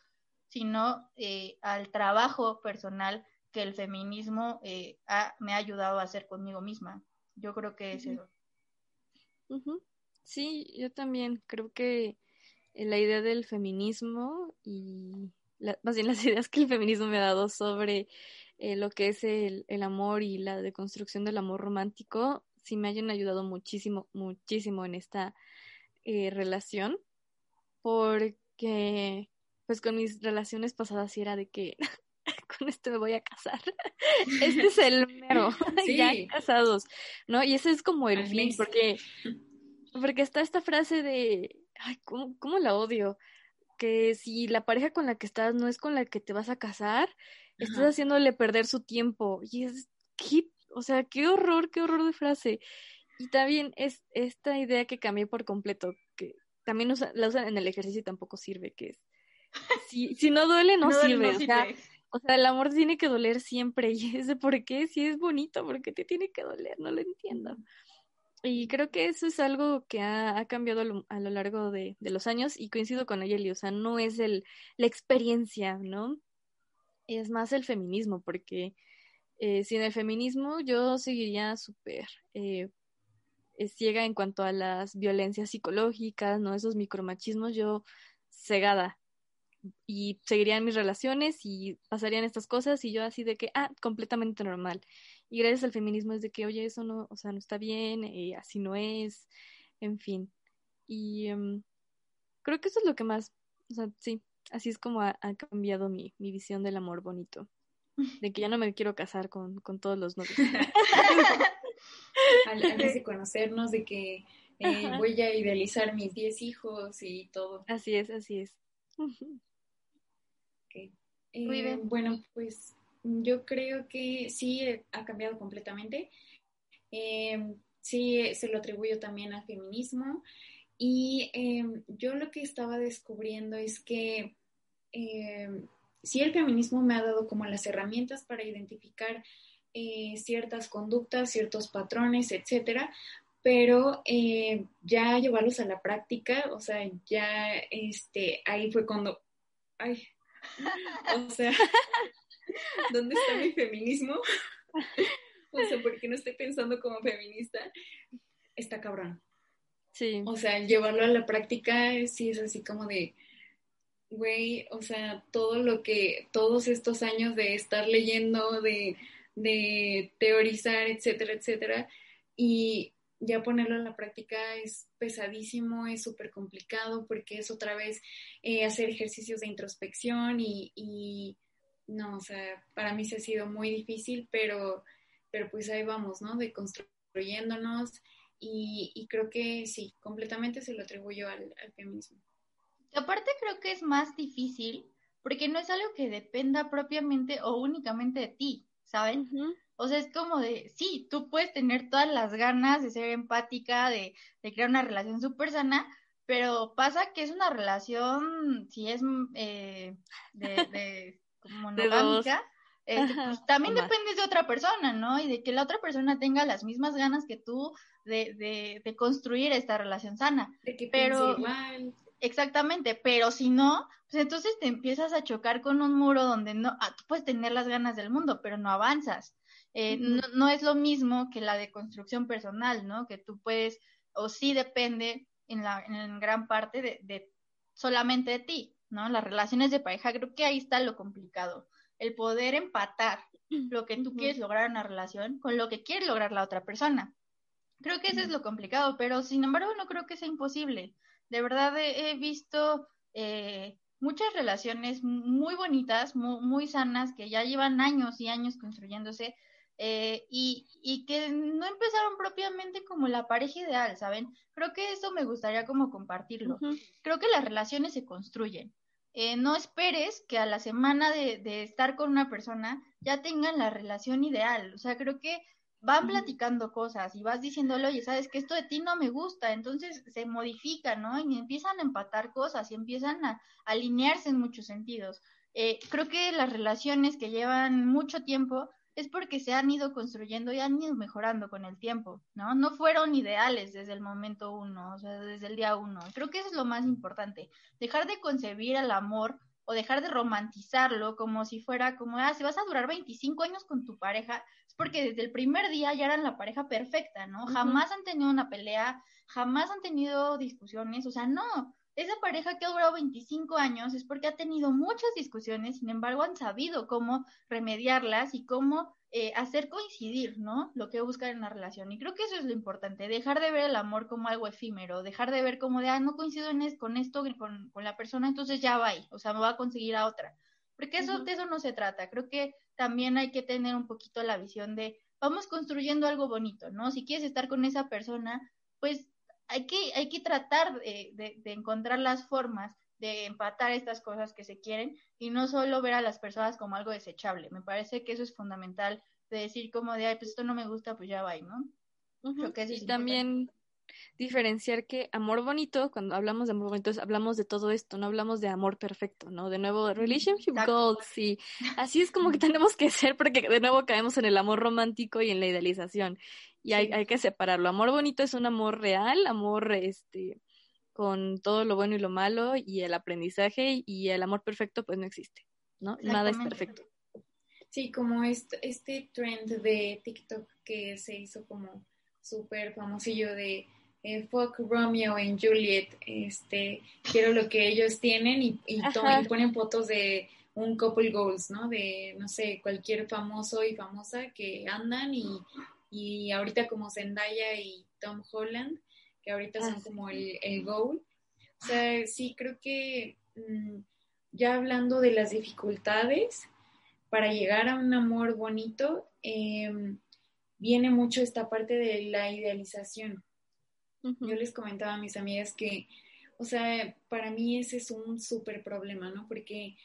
sino eh, al trabajo personal que el feminismo eh, me ha ayudado a hacer conmigo misma. Yo creo que es eso. Sí, yo también creo que la idea del feminismo y más bien [LAUGHS] las ideas que el feminismo me ha dado sobre eh, lo que es el, amor y la deconstrucción del amor romántico, sí me hayan ayudado muchísimo, muchísimo en esta eh, relación, porque pues con mis relaciones pasadas sí era de que [LAUGHS] con este me voy a casar. [LAUGHS] Este es el mero, ya casados, ¿no? Y ese es como el fin, porque, porque está esta frase de, ay, ¿cómo, ¿cómo, la odio? Que si la pareja con la que estás no es con la que te vas a casar, estás haciéndole perder su tiempo. Y es, ¿qué? O sea, qué horror, qué horror de frase. Y también es esta idea que cambié por completo, que también la usan en el ejercicio y tampoco sirve, que es, si, si no duele, no, sirve. o, sea, o sea, el amor tiene que doler siempre. [LAUGHS] Y ese por qué, si es bonito, ¿por qué te tiene que doler? No lo entiendo. Y creo que eso es algo que ha, cambiado a lo, largo de, los años y coincido con ella, o sea, no es el, la experiencia, ¿no? Es más el feminismo, porque eh, sin el feminismo yo seguiría súper eh, ciega en cuanto a las violencias psicológicas, ¿no? Esos micromachismos, yo cegada. Y seguirían mis relaciones y pasarían estas cosas y yo así de que, ah, completamente normal. Y gracias al feminismo es de que, oye, eso no, o sea, no está bien, eh, así no es, en fin. Y em, creo que eso es lo que más, o sea, sí, así es como ha, cambiado mi, mi, visión del amor bonito. De que ya no me quiero casar con, con todos los novios. [LAUGHS] Antes de conocernos, de que eh, voy a idealizar mis 10 hijos y todo. Así es, así es. Muy bien. Eh, bueno, pues yo creo que sí eh, ha cambiado completamente. Eh, sí, se lo atribuyo también al feminismo. Y em, yo lo que estaba descubriendo es que em, sí el feminismo me ha dado como las herramientas para identificar eh, ciertas conductas, ciertos patrones, etcétera, pero ya llevarlos a la práctica, o sea, ya este, ahí fue cuando, ay, o sea, [LAUGHS] [LAUGHS] ¿Dónde está mi feminismo? [LAUGHS] o sea, porque no estoy pensando como feminista. Está cabrón. Sí. O sea, llevarlo a la práctica sí es así como de, güey, o sea, todo lo que, todos estos años de estar leyendo, de, de teorizar, etcétera, etcétera, y ya ponerlo en la práctica es pesadísimo, es súper complicado porque es otra vez eh, hacer ejercicios de introspección y, no, o sea, para mí se ha sido muy difícil, pero, pero pues ahí vamos, ¿no? De construyéndonos y, creo que sí, completamente se lo atribuyo al, al feminismo. Aparte creo que es más difícil porque no es algo que dependa propiamente o únicamente de ti, ¿saben? O sea, es como de, sí, tú puedes tener todas las ganas de ser empática, de, de crear una relación súper sana, pero pasa que es una relación, si es eh, de [LAUGHS] monogámica, este, pues, [LAUGHS] también dependes de otra persona, ¿no? Y de que la otra persona tenga las mismas ganas que tú de, de, de construir esta relación sana. De que pero igual. Exactamente, pero si no, pues entonces te empiezas a chocar con un muro donde no, ah, tú puedes tener las ganas del mundo, pero no avanzas. Eh, no, no, es lo mismo que la de construcción personal, ¿no? Que tú puedes, o sí depende en, la, en gran parte de, de solamente de ti. ¿No? Las relaciones de pareja, creo que ahí está lo complicado, el poder empatar lo que tú quieres lograr en una relación con lo que quiere lograr la otra persona. Creo que eso es lo complicado, pero sin embargo no creo que sea imposible. De verdad he, visto eh, muchas relaciones muy bonitas, muy, sanas, que ya llevan años y años construyéndose, eh, y, y, que no empezaron propiamente como la pareja ideal, ¿saben? Creo que eso me gustaría como compartirlo. Creo que las relaciones se construyen. Eh, no esperes que a la semana de, de, estar con una persona ya tengan la relación ideal. O sea, creo que van platicando cosas y vas diciéndole, oye, sabes que esto de ti no me gusta, entonces se modifica, ¿no? Y empiezan a empatar cosas y empiezan a, alinearse en muchos sentidos. Eh, creo que las relaciones que llevan mucho tiempo es porque se han ido construyendo y han ido mejorando con el tiempo, ¿no? No fueron ideales desde el momento uno, o sea, desde el día uno. Creo que eso es lo más importante, dejar de concebir el amor o dejar de romantizarlo como si fuera como, ah, si vas a durar 25 años con tu pareja, es porque desde el primer día ya eran la pareja perfecta, ¿no? Jamás han tenido una pelea, jamás han tenido discusiones, o sea, no, esa pareja que ha durado 25 años es porque ha tenido muchas discusiones, sin embargo han sabido cómo remediarlas y cómo eh, hacer coincidir, ¿no? Lo que buscan en la relación. Y creo que eso es lo importante, dejar de ver el amor como algo efímero, dejar de ver como de, ah, no coincido en con esto, con, con la persona, entonces ya va, o sea, me va a conseguir a otra. porque eso, de eso no se trata. Creo que también hay que tener un poquito la visión de vamos construyendo algo bonito, ¿no? Si quieres estar con esa persona, pues hay que, hay que tratar de, encontrar las formas de empatar estas cosas que se quieren y no solo ver a las personas como algo desechable. Me parece que eso es fundamental de decir como de, ay, pues esto no me gusta, pues ya va, ¿no? Creo que y también diferenciar que amor bonito, cuando hablamos de amor bonito, hablamos de todo esto, no hablamos de amor perfecto, ¿no? De nuevo, relationship goals, y así es como que tenemos que ser, porque de nuevo caemos en el amor romántico y en la idealización. Y hay, hay que separarlo. Amor bonito es un amor real, amor este con todo lo bueno y lo malo y el aprendizaje y el amor perfecto pues no existe, ¿no? Nada es perfecto. Sí, como este, este trend de TikTok que se hizo como súper famosillo de eh, Fuck Romeo and Juliet, este, quiero lo que ellos tienen y, y, ponen fotos de un couple goals, ¿no? De, no sé, cualquier famoso y famosa que andan y, y ahorita como Zendaya y Tom Holland, que ahorita son ah, como el, el, goal. O sea, sí, creo que mm, ya hablando de las dificultades, para llegar a un amor bonito, eh, viene mucho esta parte de la idealización. Yo les comentaba a mis amigas que, o sea, para mí ese es un súper problema, ¿no? Porque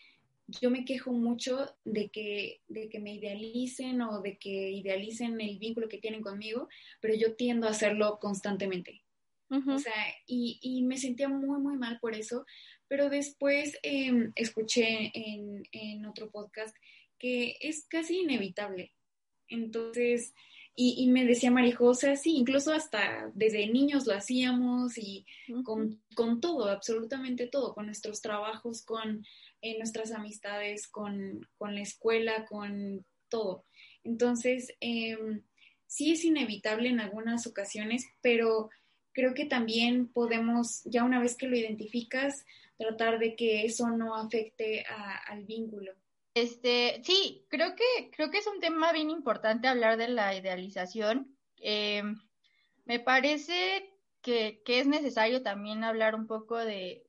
yo me quejo mucho de que, de que me idealicen o de que idealicen el vínculo que tienen conmigo, pero yo tiendo a hacerlo constantemente. O sea, y, y, me sentía muy, muy mal por eso, pero después em, escuché en, en otro podcast que es casi inevitable. Entonces, y, me decía Marijosa, sí, incluso hasta desde niños lo hacíamos y con, todo, absolutamente todo, con nuestros trabajos, con eh, nuestras amistades, con, la escuela, con todo. Entonces, em, sí es inevitable en algunas ocasiones, pero creo que también podemos, ya una vez que lo identificas, tratar de que eso no afecte al vínculo. Este, sí, creo que, creo que es un tema bien importante hablar de la idealización. Eh, me parece que, es necesario también hablar un poco de,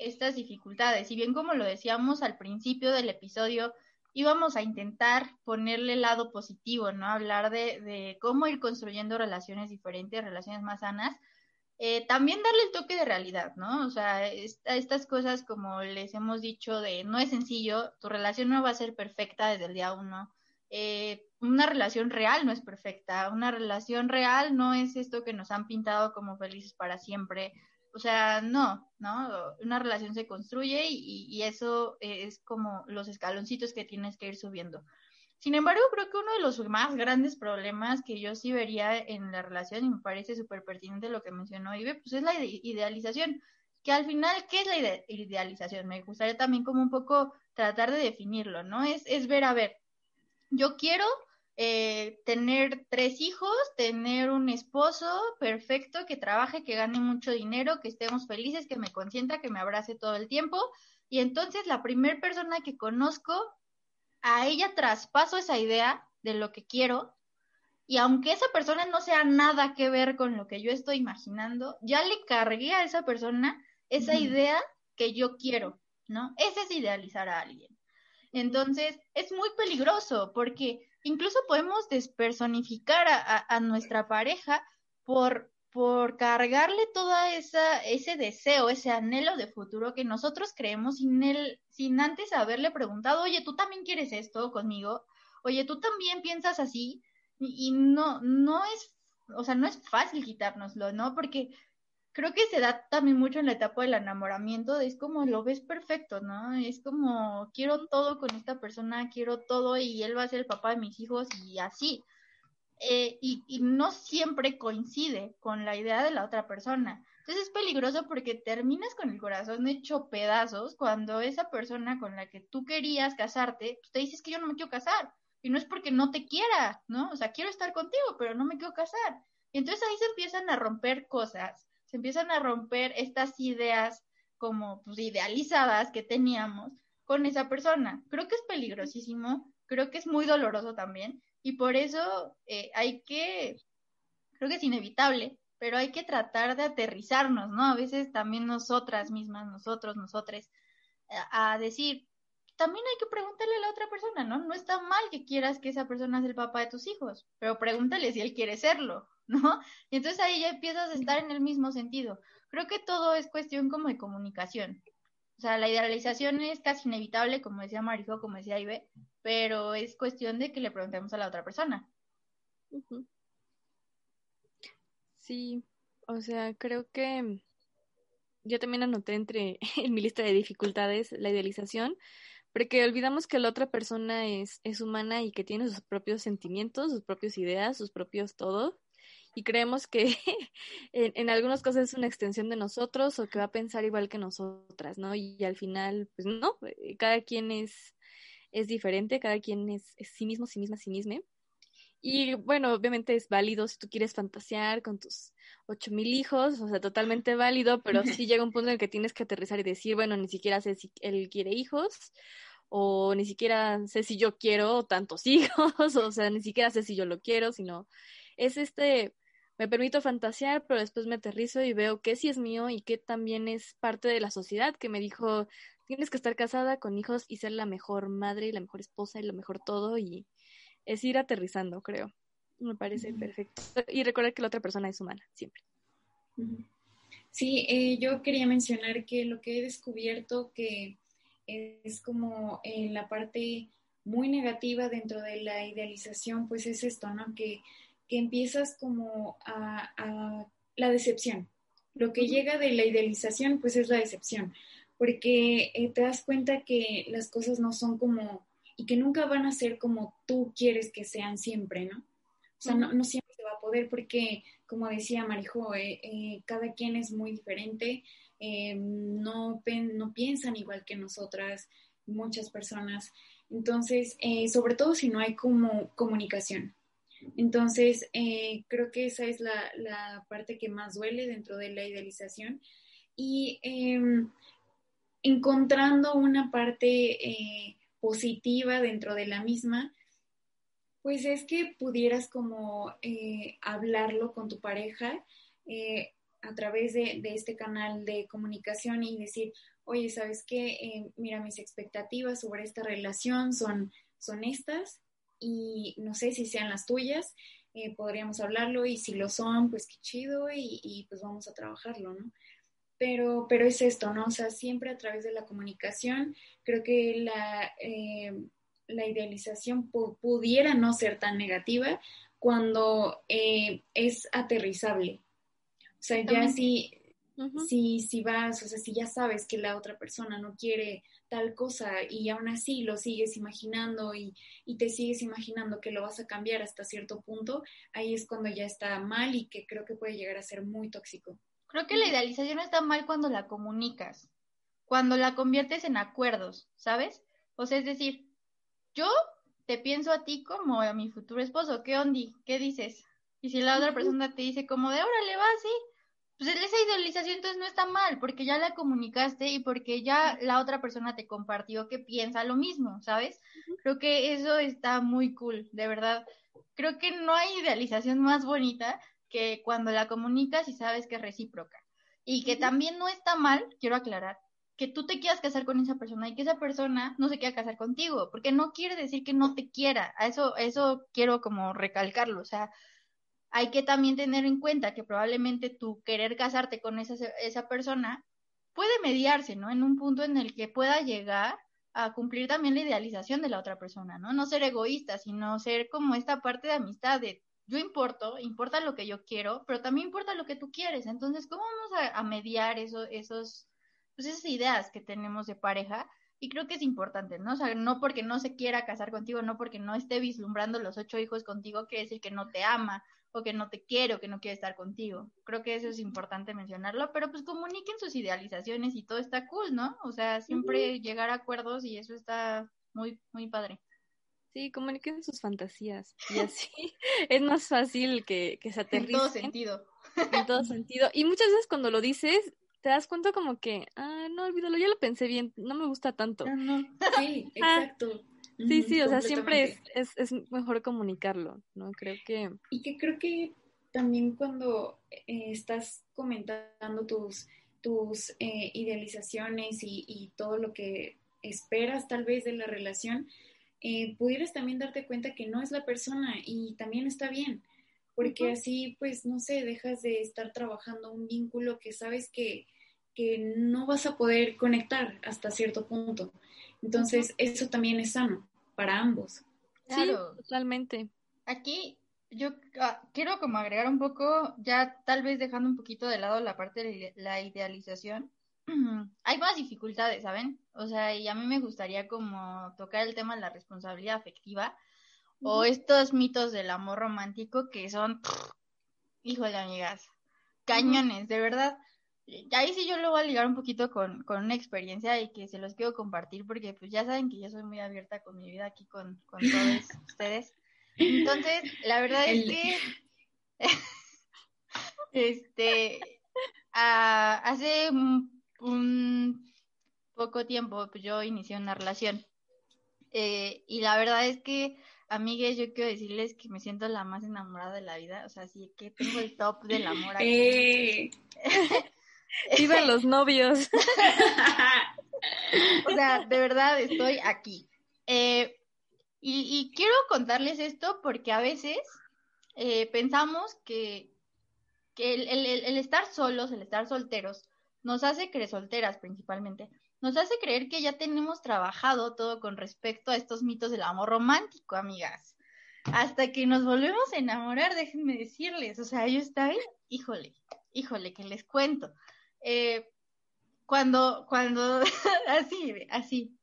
estas dificultades. Si bien como lo decíamos al principio del episodio, íbamos a intentar ponerle el lado positivo, ¿no? Hablar de, de cómo ir construyendo relaciones diferentes, relaciones más sanas. Eh, también darle el toque de realidad, ¿no? O sea, estas cosas como les hemos dicho de no es sencillo, tu relación no va a ser perfecta desde el día uno. Eh, una relación real no es perfecta, una relación real no es esto que nos han pintado como felices para siempre. O sea, no, ¿no? Una relación se construye y, y eso es como los escaloncitos que tienes que ir subiendo. Sin embargo, creo que uno de los más grandes problemas que yo sí vería en la relación, y me parece súper pertinente lo que mencionó Ibe, pues es la idealización. Que al final, ¿qué es la idealización? Me gustaría también como un poco tratar de definirlo, ¿no? Es, es ver, a ver, yo quiero eh, tener tres hijos, tener un esposo perfecto, que trabaje, que gane mucho dinero, que estemos felices, que me consienta, que me abrace todo el tiempo. Y entonces la primera persona que conozco a ella traspaso esa idea de lo que quiero y aunque esa persona no sea nada que ver con lo que yo estoy imaginando, ya le cargué a esa persona esa idea que yo quiero, ¿no? Ese es idealizar a alguien. Entonces, es muy peligroso porque incluso podemos despersonificar a, a nuestra pareja por por cargarle esa ese deseo, ese anhelo de futuro que nosotros creemos sin él, sin antes haberle preguntado, oye, tú también quieres esto conmigo, oye, tú también piensas así, y, no, no es, o sea, no es fácil quitárnoslo, ¿no? Porque creo que se da también mucho en la etapa del enamoramiento, es como lo ves perfecto, ¿no? Es como quiero todo con esta persona, quiero todo y él va a ser el papá de mis hijos y así. Eh, y, no siempre coincide con la idea de la otra persona. Entonces es peligroso porque terminas con el corazón hecho pedazos cuando esa persona con la que tú querías casarte, te dices que yo no me quiero casar. Y no es porque no te quiera, ¿no? O sea, quiero estar contigo, pero no me quiero casar. Y entonces ahí se empiezan a romper cosas, se empiezan a romper estas ideas como pues, idealizadas que teníamos con esa persona. Creo que es peligrosísimo, creo que es muy doloroso también, y por eso eh, hay que, creo que es inevitable, pero hay que tratar de aterrizarnos, ¿no? A veces también nosotras mismas, nosotros, nosotres, a, decir, también hay que preguntarle a la otra persona, ¿no? No está mal que quieras que esa persona sea el papá de tus hijos, pero pregúntale si él quiere serlo, [LAUGHS] ¿no? Y entonces ahí ya empiezas a estar en el mismo sentido. Creo que todo es cuestión como de comunicación. O sea, la idealización es casi inevitable, como decía Marijo, como decía Ibe, pero es cuestión de que le preguntemos a la otra persona. Sí, o sea, creo que yo también anoté entre [LAUGHS] en mi lista de dificultades la idealización, porque olvidamos que la otra persona es, es humana y que tiene sus propios sentimientos, sus propias ideas, sus propios todo, y creemos que [LAUGHS] en, en algunos casos es una extensión de nosotros o que va a pensar igual que nosotras, ¿no? Y, al final, pues no, eh, cada quien es, es diferente, cada quien es, es sí mismo, sí misma, sí misma. Y bueno, obviamente es válido si tú quieres fantasear con tus ocho mil hijos, o sea, totalmente válido, pero [LAUGHS] sí llega un punto en el que tienes que aterrizar y decir, bueno, ni siquiera sé si él quiere hijos, o ni siquiera sé si yo quiero tantos [LAUGHS] hijos, o sea, ni siquiera sé si yo lo quiero, sino es este, me permito fantasear, pero después me aterrizo y veo que sí es mío y que también es parte de la sociedad que me dijo, tienes que estar casada con hijos y ser la mejor madre y la mejor esposa y lo mejor todo y es ir aterrizando, creo. Me parece perfecto. Y recordar que la otra persona es humana, siempre. Sí, eh, yo quería mencionar que lo que he descubierto que es como en la parte muy negativa dentro de la idealización, pues es esto, ¿no? Que, que empiezas como a, a, la decepción. Lo que llega de la idealización, pues es la decepción, porque eh, te das cuenta que las cosas no son como y que nunca van a ser como tú quieres que sean siempre, ¿no? O sea, no, siempre se va a poder porque, como decía Marijo, eh, eh, cada quien es muy diferente, eh, no, no piensan igual que nosotras, muchas personas. Entonces, sobre todo si no hay como comunicación. Entonces, creo que esa es la, la, parte que más duele dentro de la idealización. Y em, encontrando una parte positiva dentro de la misma, pues es que pudieras como eh, hablarlo con tu pareja eh, a través de, este canal de comunicación y decir, oye, ¿sabes qué? Eh, mira, mis expectativas sobre esta relación son, son estas y no sé si sean las tuyas, podríamos hablarlo y si lo son, pues qué chido y pues vamos a trabajarlo, ¿no? Pero, pero es esto, ¿no? O sea, siempre a través de la comunicación, creo que la, eh, la idealización pudiera no ser tan negativa cuando eh, es aterrizable. O sea, ya si, si, si vas, o sea, si ya sabes que la otra persona no quiere tal cosa y aún así lo sigues imaginando y, y, te sigues imaginando que lo vas a cambiar hasta cierto punto, ahí es cuando ya está mal y que creo que puede llegar a ser muy tóxico. Creo que la idealización está mal cuando la comunicas, cuando la conviertes en acuerdos, ¿sabes? O sea, es decir, yo te pienso a ti como a mi futuro esposo, ¿qué ondi? ¿Qué dices? Y si la otra persona te dice como de, órale, va, sí, pues esa idealización entonces no está mal, porque ya la comunicaste y porque ya la otra persona te compartió que piensa lo mismo, ¿sabes? Creo que eso está muy cool, de verdad. Creo que no hay idealización más bonita que cuando la comunicas y sabes que es recíproca. Y que también no está mal, quiero aclarar, que tú te quieras casar con esa persona y que esa persona no se quiera casar contigo, porque no quiere decir que no te quiera. A eso, eso quiero como recalcarlo. O sea, hay que también tener en cuenta que probablemente tu querer casarte con esa, esa persona puede mediarse, ¿no? En un punto en el que pueda llegar a cumplir también la idealización de la otra persona, ¿no? No ser egoísta, sino ser como esta parte de amistad, de yo importo, importa lo que yo quiero, pero también importa lo que tú quieres. Entonces, ¿cómo vamos a, mediar eso, esos, pues esas ideas que tenemos de pareja? Y creo que es importante, ¿no? O sea, no porque no se quiera casar contigo, no porque no esté vislumbrando los ocho hijos contigo, quiere decir que no te ama o que no te quiere o que no quiere estar contigo. Creo que eso es importante mencionarlo, pero pues comuniquen sus idealizaciones y todo está cool, ¿no? O sea, siempre llegar a acuerdos y eso está muy, muy padre. Sí, comuniquen sus fantasías y así [LAUGHS] es más fácil que, que se aterricen. En todo sentido. En todo sentido. Y muchas veces cuando lo dices, te das cuenta como que, ah, no, olvídalo, ya lo pensé bien, no me gusta tanto. No, [LAUGHS] Sí, ah, exacto. sí, sí, o sea, siempre es, es, es, mejor comunicarlo, ¿no? Creo que... Y que creo que también cuando eh, estás comentando tus, tus eh, idealizaciones y, y todo lo que esperas tal vez de la relación, eh, pudieras también darte cuenta que no es la persona y también está bien, porque así pues no sé, dejas de estar trabajando un vínculo que sabes que, que no vas a poder conectar hasta cierto punto. Entonces, eso también es sano para ambos. Claro. Sí, totalmente. Aquí yo ah, quiero como agregar un poco, ya tal vez dejando un poquito de lado la parte de la idealización. [CLEARS THROAT] Hay más dificultades, ¿saben? O sea, y a mí me gustaría como tocar el tema de la responsabilidad afectiva o estos mitos del amor romántico que son, [CLEARS THROAT] híjole, amigas, cañones, de verdad ahí sí yo lo voy a ligar un poquito con, con, una experiencia y que se los quiero compartir porque pues ya saben que yo soy muy abierta con mi vida aquí con, con todos [LAUGHS] ustedes. Entonces, la verdad es que [LAUGHS] este hace un, poco tiempo pues yo inicié una relación eh, y la verdad es que amigues, yo quiero decirles que me siento la más enamorada de la vida, o sea, sí que tengo el top del amor aquí. Eh. [LAUGHS] Vivan los novios. [LAUGHS] o sea, de verdad estoy aquí. Eh, y, quiero contarles esto porque a veces eh, pensamos que, el, estar solos, el estar solteros, nos hace creer, solteras principalmente, nos hace creer que ya tenemos trabajado todo con respecto a estos mitos del amor romántico, amigas. Hasta que nos volvemos a enamorar, déjenme decirles, o sea, yo estoy, híjole, híjole, que les cuento. Eh, cuando, cuando, [LAUGHS] así, así,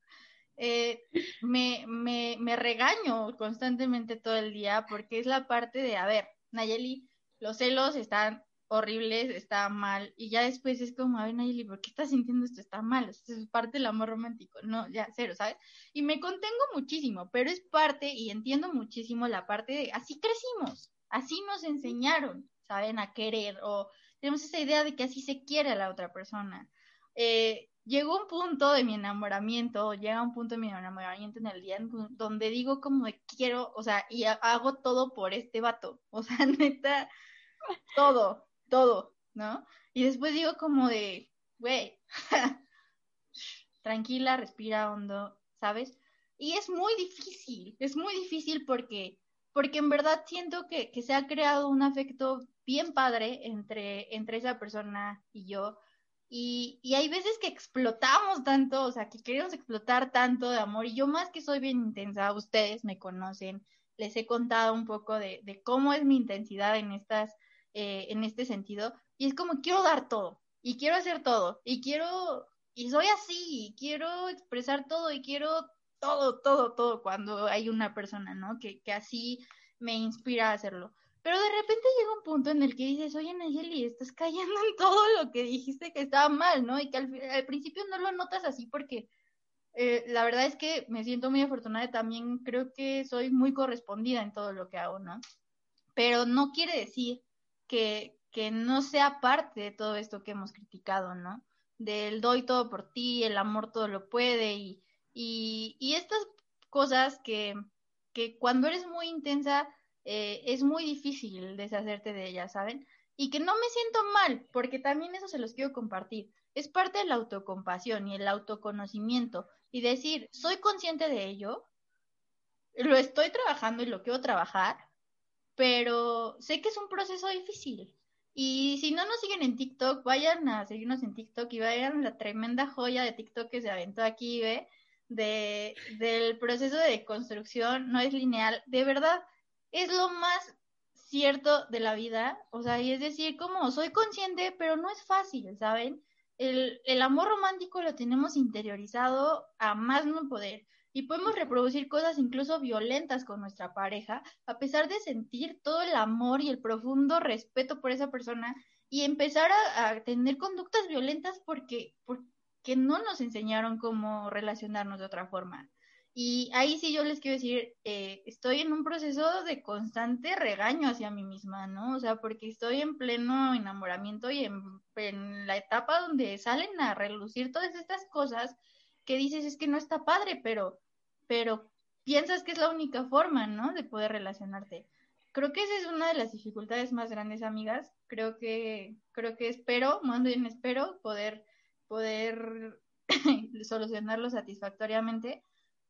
eh, me, me, me regaño constantemente todo el día porque es la parte de, a ver, Nayeli, los celos están horribles, está mal, y ya después es como, a ver, Nayeli, ¿por qué estás sintiendo esto? Está mal, esto es parte del amor romántico, no, ya, cero, ¿sabes? Y me contengo muchísimo, pero es parte, y entiendo muchísimo la parte de, así crecimos, así nos enseñaron, ¿saben? A querer, o tenemos esa idea de que así se quiere a la otra persona. Eh, llegó un punto de mi enamoramiento, llega un punto de mi enamoramiento en el día donde digo como quiero, o sea, y hago todo por este vato, [LAUGHS] o sea, neta, todo, todo, ¿no? Y después digo como de, güey, [LAUGHS] tranquila, respira hondo, ¿sabes? Y es muy difícil, es muy difícil porque, porque en verdad siento que, que se ha creado un afecto bien padre entre, entre esa persona y yo. Y, y, hay veces que explotamos tanto, o sea, que queremos explotar tanto de amor. Y yo más que soy bien intensa, ustedes me conocen, les he contado un poco de, de cómo es mi intensidad en estas, eh, en este sentido. Y es como quiero dar todo, y quiero hacer todo, y quiero, y soy así, y quiero expresar todo, y quiero todo, todo, todo cuando hay una persona, ¿no? Que, que así me inspira a hacerlo. Pero de repente llega un punto en el que dices, oye Nayeli, estás cayendo en todo lo que dijiste que estaba mal, ¿no? Y que al, principio no lo notas así porque eh, la verdad es que me siento muy afortunada también creo que soy muy correspondida en todo lo que hago, ¿no? Pero no quiere decir que, no sea parte de todo esto que hemos criticado, ¿no? Del doy todo por ti, el amor todo lo puede y, estas cosas que, cuando eres muy intensa eh, es muy difícil deshacerte de ella, ¿saben? Y que no me siento mal, porque también eso se los quiero compartir. Es parte de la autocompasión y el autoconocimiento y decir, soy consciente de ello, lo estoy trabajando y lo quiero trabajar, pero sé que es un proceso difícil. Y si no nos siguen en TikTok, vayan a seguirnos en TikTok y vayan la tremenda joya de TikTok que se aventó aquí, ¿ve? De, del proceso de construcción, no es lineal. De verdad, es lo más cierto de la vida, o sea, y es decir, como soy consciente, pero no es fácil, ¿saben? El, el amor romántico lo tenemos interiorizado a más no poder y podemos reproducir cosas incluso violentas con nuestra pareja, a pesar de sentir todo el amor y el profundo respeto por esa persona y empezar a, tener conductas violentas porque, porque no nos enseñaron cómo relacionarnos de otra forma. Y ahí sí yo les quiero decir, eh, estoy en un proceso de constante regaño hacia mí misma, ¿no? O sea, porque estoy en pleno enamoramiento y en, la etapa donde salen a relucir todas estas cosas que dices es que no está padre, pero, pero piensas que es la única forma, ¿no? De poder relacionarte. Creo que esa es una de las dificultades más grandes, amigas. Creo que, creo que espero, más bien espero poder, poder [LAUGHS] solucionarlo satisfactoriamente,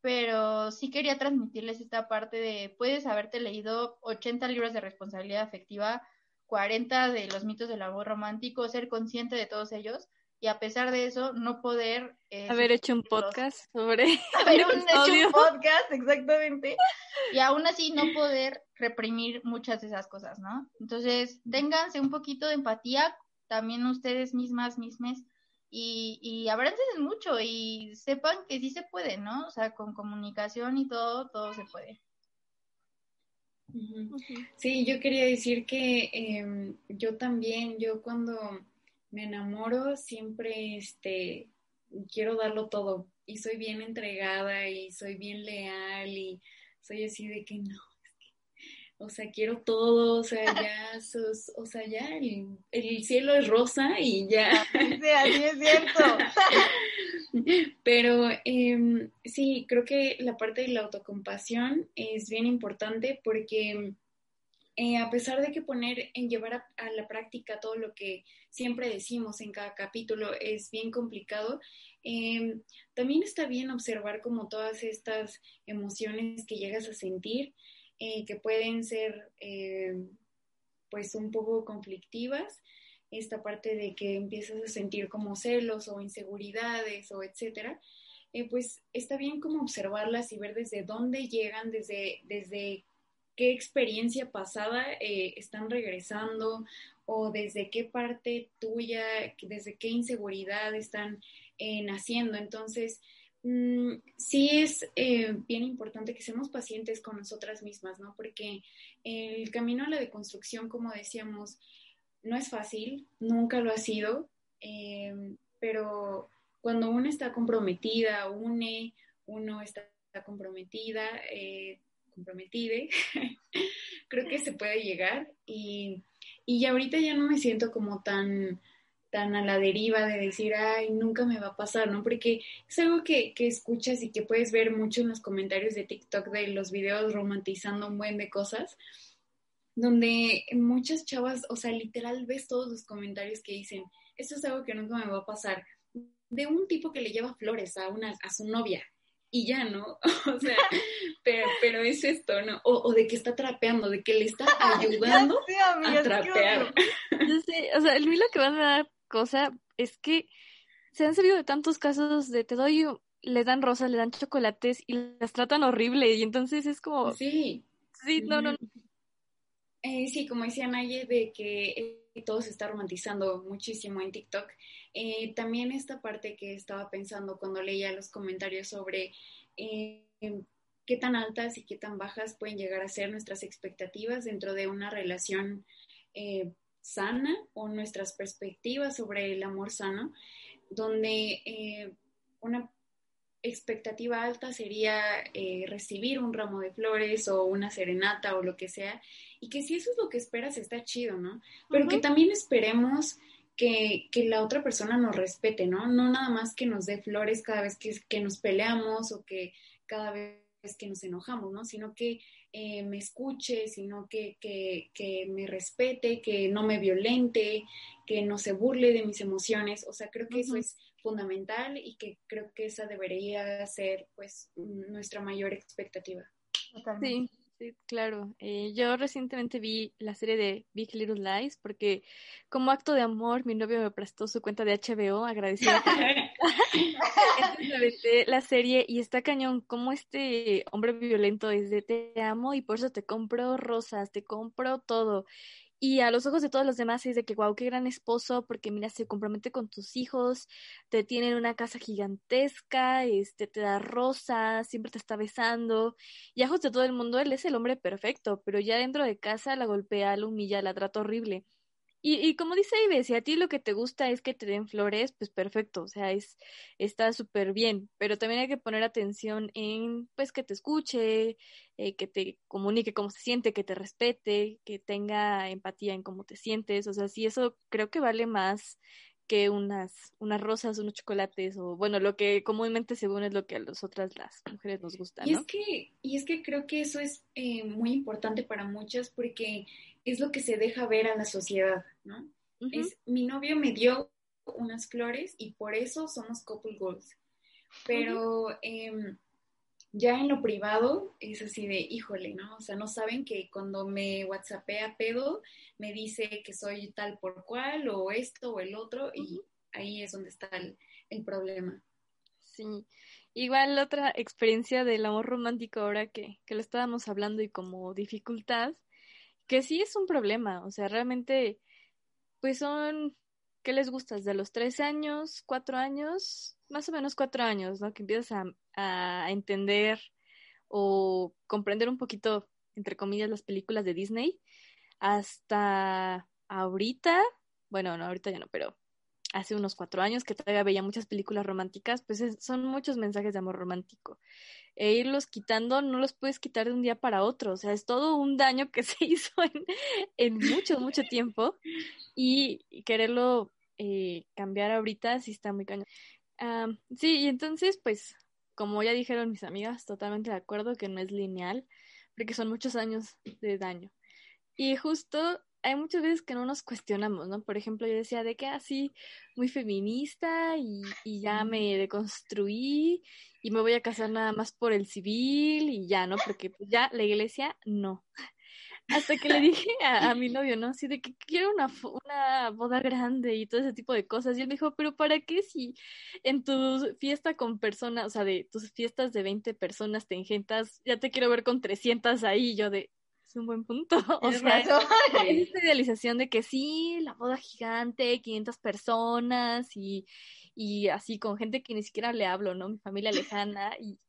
pero sí quería transmitirles esta parte de, puedes haberte leído 80 libros de responsabilidad afectiva, 40 de los mitos del amor romántico, ser consciente de todos ellos, y a pesar de eso no poder eh, haber hecho un podcast sobre [LAUGHS] [LAUGHS] haber hecho un podcast exactamente. [LAUGHS] Y aún así no poder reprimir muchas de esas cosas no entonces ténganse un poquito de empatía también ustedes mismas mismes y, y abracen mucho y sepan que sí se puede no o sea con comunicación y todo todo se puede. Sí, yo quería decir que em, yo también, yo cuando me enamoro, siempre este, quiero darlo todo y soy bien entregada y soy bien leal y soy así de que no, o sea, quiero todo, o sea, [LAUGHS] ya, o sea, ya el, cielo es rosa y ya. Sí, así es cierto. [LAUGHS] Pero em, sí, creo que la parte de la autocompasión es bien importante porque eh, a pesar de que poner en llevar a, la práctica todo lo que siempre decimos en cada capítulo es bien complicado, em, también está bien observar como todas estas emociones que llegas a sentir, eh, que pueden ser em, pues un poco conflictivas, esta parte de que empiezas a sentir como celos o inseguridades o etcétera, eh, pues está bien como observarlas y ver desde dónde llegan, desde, desde qué experiencia pasada eh, están regresando o desde qué parte tuya, desde qué inseguridad están eh, naciendo. Entonces, mm, sí es eh, bien importante que seamos pacientes con nosotras mismas, ¿no? Porque el camino a la deconstrucción, como decíamos, no es fácil, nunca lo ha sido, pero cuando uno está comprometida, une, uno está comprometida, comprometida, [LAUGHS] creo que se puede llegar y, y ahorita ya no me siento como tan tan a la deriva de decir, ay, nunca me va a pasar, ¿no? Porque es algo que, que, escuchas y que puedes ver mucho en los comentarios de TikTok de los videos romantizando un buen de cosas, donde muchas chavas, o sea, literal ves todos los comentarios que dicen, esto es algo que nunca me va a pasar, de un tipo que le lleva flores a, una, a su novia, y ya, ¿no? [LAUGHS] O sea, pero, pero es esto, ¿no? O, de que está trapeando, de que le está [LAUGHS] ayudando a trapear. [LAUGHS] o sea, el mí lo que va a dar cosa es que se han sabido de tantos casos de te doy, le dan rosas, le dan chocolates y las tratan horrible y entonces es como... Sí. Sí, no, no. Eh, sí, como decía Naye, de que todo se está romantizando muchísimo en TikTok. Eh, también esta parte que estaba pensando cuando leía los comentarios sobre eh, qué tan altas y qué tan bajas pueden llegar a ser nuestras expectativas dentro de una relación eh, sana o nuestras perspectivas sobre el amor sano, donde una expectativa alta sería recibir un ramo de flores o una serenata o lo que sea, y que si eso es lo que esperas está chido, ¿no? Pero que también esperemos que, que, la otra persona nos respete, ¿no? No nada más que nos dé flores cada vez que, que nos peleamos o que cada vez que nos enojamos, ¿no? Sino que eh, me escuche, sino que, que, que, me respete, que no me violente, que no se burle de mis emociones. O sea, creo que eso es fundamental y que creo que esa debería ser, pues, nuestra mayor expectativa. Sí, Sí, claro. Eh, yo recientemente vi la serie de Big Little Lies porque como acto de amor mi novio me prestó su cuenta de HBO, agradecida. [LAUGHS] La serie y está cañón como este hombre violento es de te amo y por eso te compro rosas, te compro todo. Y a los ojos de todos los demás es de que, wow, qué gran esposo, porque mira, se compromete con tus hijos, te tiene en una casa gigantesca, este, te da rosas, siempre te está besando. Y a ojos de todo el mundo, él es el hombre perfecto, pero ya dentro de casa la golpea, la humilla, la trata horrible. Y, y como dice Ibe, si a ti lo que te gusta es que te den flores, pues perfecto, o sea, es, está súper bien, pero también hay que poner atención en, pues, que te escuche, eh, que te comunique cómo se siente, que te respete, que tenga empatía en cómo te sientes, o sea, sí, eso creo que vale más que unas, unas rosas, unos chocolates, o bueno, lo que comúnmente según es lo que a las otras las mujeres nos gusta, ¿no? Y es que, y es que creo que eso es eh, muy importante para muchas porque es lo que se deja ver a la sociedad, ¿no? Es, mi novio me dio unas flores y por eso somos couple goals. pero em, ya en lo privado es así de, híjole, ¿no? O sea, no saben que cuando me whatsappea pedo, me dice que soy tal por cual, o esto o el otro, y ahí es donde está el, el problema. Sí, igual otra experiencia del amor romántico ahora que, que lo estábamos hablando y como dificultad, que sí es un problema, o sea, realmente, pues son, ¿qué les gustas? De los tres años, cuatro años, más o menos cuatro años, ¿no? Que empiezas a, a entender o comprender un poquito, entre comillas, las películas de Disney, hasta ahorita, bueno, no, ahorita ya no, pero hace unos cuatro años que todavía veía muchas películas románticas, pues son muchos mensajes de amor romántico. E irlos quitando no los puedes quitar de un día para otro, o sea, es todo un daño que [LAUGHS] se hizo en, mucho, mucho tiempo y, quererlo eh, cambiar ahorita sí está muy cañón. sí, y entonces, pues, como ya dijeron mis amigas, totalmente de acuerdo que no es lineal, porque son muchos años de daño. Y justo hay muchas veces que no nos cuestionamos, ¿no? Por ejemplo, yo decía de que así, muy feminista y, y, ya me deconstruí y me voy a casar nada más por el civil y ya, ¿no? Porque pues, ya la iglesia no. Hasta que le dije a, a, mi novio, ¿no? Así de que quiero una, una boda grande y todo ese tipo de cosas. Y él me dijo, pero ¿para qué si en tu fiesta con personas, o sea, de tus fiestas de 20 personas te engentas, ya te quiero ver con 300 ahí? Y yo de, un buen punto. [LAUGHS] O sea, esta idealización de que sí, la boda gigante, 500 personas y, y así con gente que ni siquiera le hablo, ¿no? Mi familia lejana y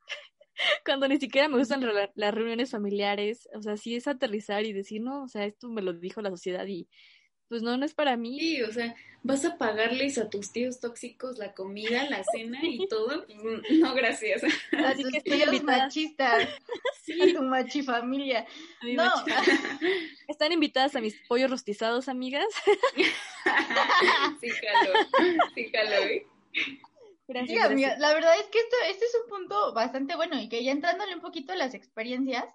[LAUGHS] cuando ni siquiera me gustan las reuniones familiares, o sea, sí es aterrizar y decir, no, o sea, esto me lo dijo la sociedad y pues no, no es para mí. Sí, o sea, vas a pagarles a tus tíos tóxicos la comida, la cena y [LAUGHS] todo. Mm, no, gracias. A tus tíos machistas, [LAUGHS] sí. a tu machifamilia. No. [LAUGHS] ¿Están invitadas a mis pollos rostizados, amigas? sí, jalo, sí, jalo, ¿eh? Gracias, sí, amiga, la verdad es que esto, este es un punto bastante bueno y que ya entrándole un poquito a las experiencias,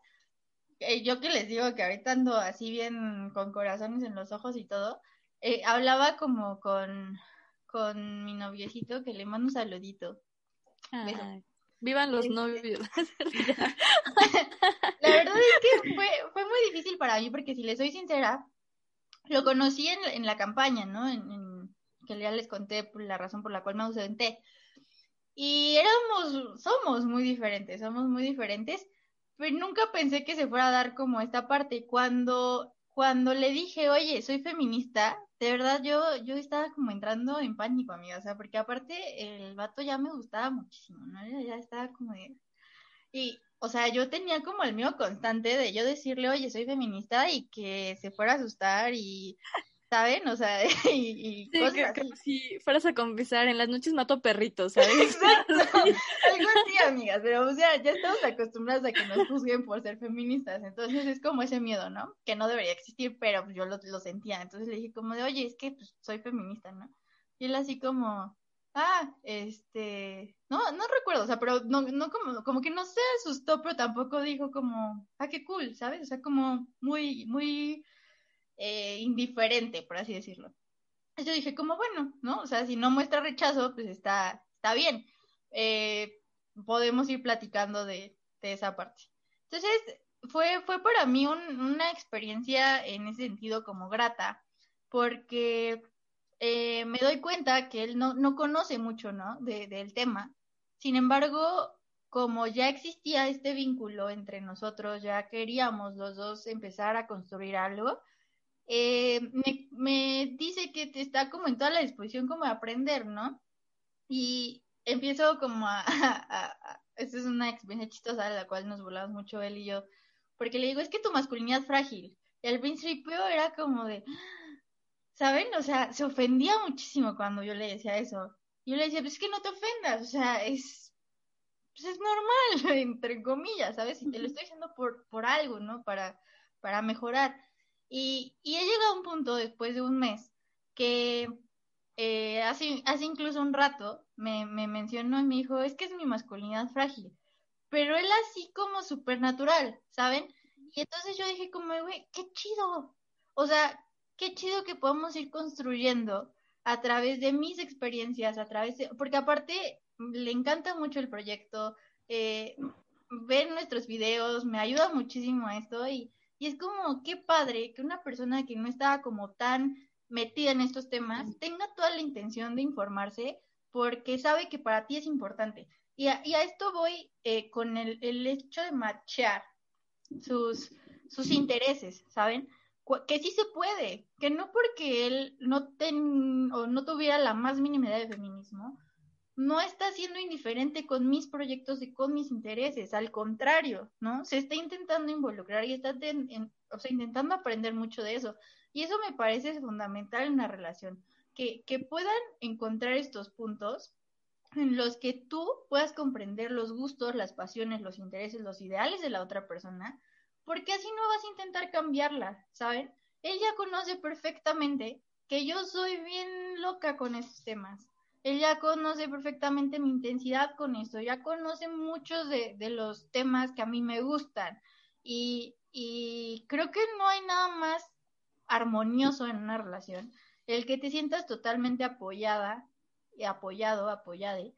eh, yo que les digo que ahorita ando así bien con corazones en los ojos y todo, eh, hablaba como con, con mi noviecito que le mando un saludito. vivan los este novios. [LAUGHS] [LAUGHS] la verdad es que fue, fue muy difícil para mí porque si les soy sincera, lo conocí en, en la campaña, ¿no? En, en, que ya les conté la razón por la cual me ausenté. Y éramos, somos muy diferentes, somos muy diferentes pero nunca pensé que se fuera a dar como esta parte. Cuando, cuando le dije, oye, soy feminista, de verdad yo, yo estaba como entrando en pánico, amiga, o sea, porque aparte el vato ya me gustaba muchísimo, ¿no? Ya estaba como de... Y, o sea, yo tenía como el mío constante de yo decirle, oye, soy feminista y que se fuera a asustar y ¿saben? O sea, [LAUGHS] y, sí, cosas que, si fueras a confesar, en las noches mato perritos, ¿sabes? [LAUGHS] Exacto, [LAUGHS] algo así, amigas, pero o sea, ya estamos acostumbradas a que nos juzguen por ser feministas, entonces es como ese miedo, ¿no? Que no debería existir, pero yo lo, lo sentía, entonces le dije como de, oye, es que pues, soy feminista, ¿no? Y él así como, ah, este, no, no recuerdo, o sea, pero no, no como, como que no se asustó, pero tampoco dijo como, ah, qué cool, ¿sabes? O sea, como muy, muy eh, indiferente, por así decirlo. Yo dije, como bueno, ¿no? O sea, si no muestra rechazo, pues está, está bien. Eh, podemos ir platicando de, de, esa parte. Entonces, fue, fue para mí un, una experiencia en ese sentido como grata, porque eh, me doy cuenta que él no, no conoce mucho, ¿no? De, del tema. Sin embargo, como ya existía este vínculo entre nosotros, ya queríamos los dos empezar a construir algo, eh, me, me, dice que te está como en toda la disposición como de aprender, ¿no? Y empiezo como a, [LAUGHS] a, esta es una experiencia chistosa de la cual nos volamos mucho él y yo, porque le digo, es que tu masculinidad es frágil. Y al principio era como de, ¿saben? O sea, se ofendía muchísimo cuando yo le decía eso. Yo le decía, pues es que no te ofendas, o sea, es, pues es normal, [LAUGHS] entre comillas, ¿sabes? Y te lo estoy diciendo por, por algo, ¿no? Para, para mejorar. Y, y he llegado a un punto después de un mes que eh, hace, incluso un rato me, me mencionó y me dijo, es que es mi masculinidad frágil, pero él así como supernatural, ¿saben? Y entonces yo dije como, güey, qué chido, o sea, qué chido que podamos ir construyendo a través de mis experiencias, a través de, porque aparte le encanta mucho el proyecto, eh, ven nuestros videos, me ayuda muchísimo esto y, y es como, qué padre que una persona que no estaba como tan metida en estos temas tenga toda la intención de informarse porque sabe que para ti es importante. Y a, y a esto voy eh, con el, el, hecho de matchar sus, sus intereses, ¿saben? que sí se puede, que no porque él no, ten, o no tuviera la más mínima idea de feminismo, no está siendo indiferente con mis proyectos y con mis intereses, al contrario, ¿no? Se está intentando involucrar y está o sea, intentando aprender mucho de eso. Y eso me parece fundamental en una relación, que, que puedan encontrar estos puntos en los que tú puedas comprender los gustos, las pasiones, los intereses, los ideales de la otra persona, porque así no vas a intentar cambiarla, ¿saben? Él ya conoce perfectamente que yo soy bien loca con estos temas. Él ya conoce perfectamente mi intensidad con esto, ya conoce muchos de, de los temas que a mí me gustan. Y, y creo que no hay nada más armonioso en una relación, el que te sientas totalmente apoyada, apoyado, apoyade,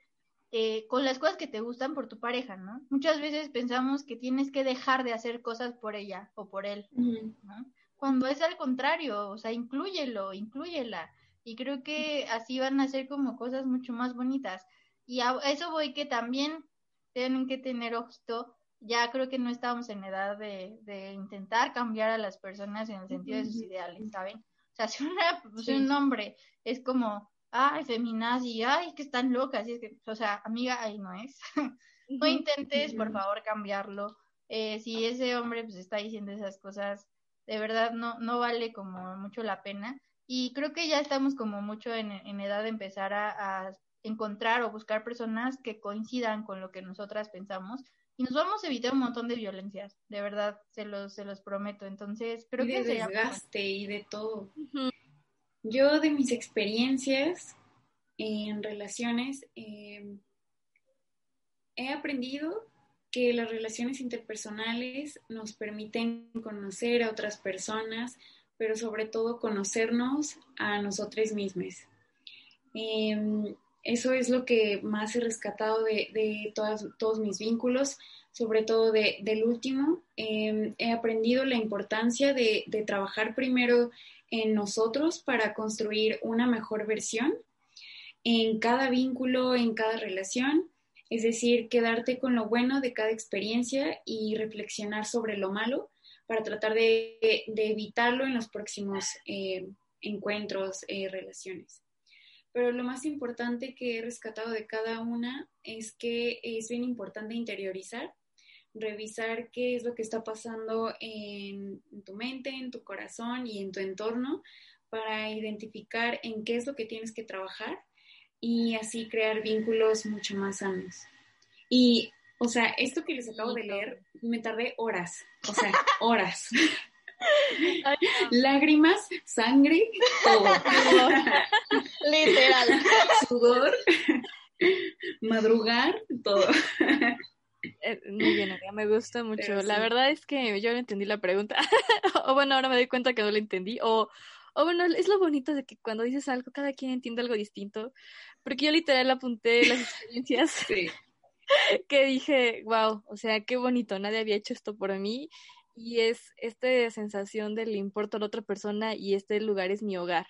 eh, con las cosas que te gustan por tu pareja, ¿no? Muchas veces pensamos que tienes que dejar de hacer cosas por ella o por él, ¿no? Cuando es al contrario, o sea, inclúyelo, inclúyela. Y creo que así van a ser como cosas mucho más bonitas. Y a eso voy que también tienen que tener ojito. Ya creo que no estamos en edad de, de intentar cambiar a las personas en el sentido de sus ideales, ¿saben? O sea, si, una, si un hombre es como, ay, feminazi, ay, que están locas, y es que, o sea, amiga, ahí no es. [LAUGHS] no intentes, por favor, cambiarlo. Eh, si ese hombre pues está diciendo esas cosas, de verdad no, no vale como mucho la pena. Y creo que ya estamos como mucho en, en edad de empezar a, a, encontrar o buscar personas que coincidan con lo que nosotras pensamos. Y nos vamos a evitar un montón de violencias, de verdad, se los, se los prometo. Entonces, creo y que... De desgaste y de todo. Yo de mis experiencias en relaciones eh, he aprendido que las relaciones interpersonales nos permiten conocer a otras personas, pero sobre todo conocernos a nosotros mismos. Eh, eso es lo que más he rescatado de, de todos mis vínculos, sobre todo de, del último. Eh, he aprendido la importancia de, de trabajar primero en nosotros para construir una mejor versión en cada vínculo, en cada relación, es decir, quedarte con lo bueno de cada experiencia y reflexionar sobre lo malo para tratar de, evitarlo en los próximos eh, encuentros, eh, relaciones. Pero lo más importante que he rescatado de cada una es que es bien importante interiorizar revisar qué es lo que está pasando en, tu mente, en tu corazón y en tu entorno para identificar en qué es lo que tienes que trabajar y así crear vínculos mucho más sanos. Y, o sea, esto que les acabo de leer, me tardé horas, o sea, [LAUGHS] horas. Ay, no. Lágrimas, sangre, todo. [LAUGHS] Literal. Sudor, madrugar, todo. Eh, muy bien, me gusta mucho. Sí. La verdad es que yo no entendí la pregunta. [LAUGHS] o bueno, ahora me doy cuenta que no la entendí. O, o bueno, es lo bonito de que cuando dices algo, cada quien entiende algo distinto. Porque yo literal apunté las experiencias sí. [LAUGHS] que dije, wow, o sea, qué bonito, nadie había hecho esto por mí. Y es esta sensación de le importo a la otra persona y este lugar es mi hogar.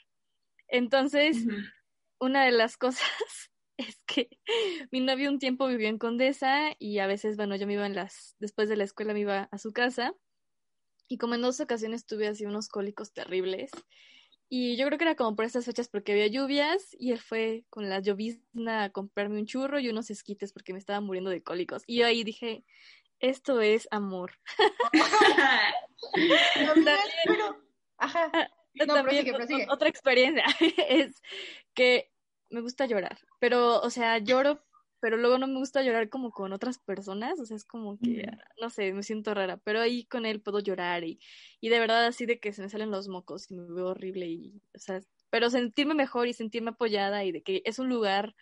Entonces, uh -huh. una de las [LAUGHS] cosas es que [LAUGHS] mi novio un tiempo vivió en Condesa y a veces, bueno, yo me iba en las, después de la escuela me iba a su casa y como en dos ocasiones tuve así unos cólicos terribles y yo creo que era como por estas fechas porque había lluvias y él fue con la llovizna a comprarme un churro y unos esquites porque me estaba muriendo de cólicos. Y yo ahí dije, esto es amor. otra experiencia [LAUGHS] es que me gusta llorar, pero, o sea, lloro, pero luego no me gusta llorar como con otras personas, o sea, es como que, no sé, me siento rara, pero ahí con él puedo llorar y, y de verdad así de que se me salen los mocos y me veo horrible y, o sea, pero sentirme mejor y sentirme apoyada y de que es un lugar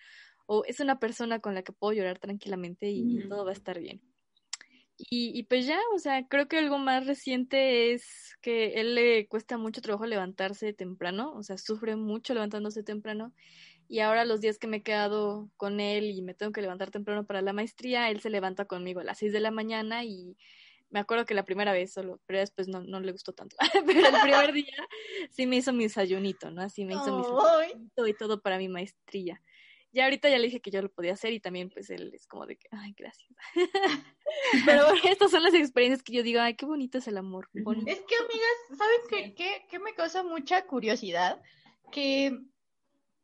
o es una persona con la que puedo llorar tranquilamente y, mm. todo va a estar bien. Y, y pues ya, o sea, creo que algo más reciente es que él le cuesta mucho trabajo levantarse temprano, o sea, sufre mucho levantándose temprano. Y ahora los días que me he quedado con él y me tengo que levantar temprano para la maestría, él se levanta conmigo a las 6 de la mañana y me acuerdo que la primera vez solo, pero después no, no le gustó tanto. [LAUGHS] pero el primer día sí me hizo mi desayunito, ¿no? Así me hizo mi desayunito y todo para mi maestría. Ya ahorita ya le dije que yo lo podía hacer y también pues él es como de que, ay, gracias. [LAUGHS] Pero estas son las experiencias que yo digo, ay, qué bonito es el amor. Es que amigas, ¿saben qué, qué, qué me causa mucha curiosidad? Que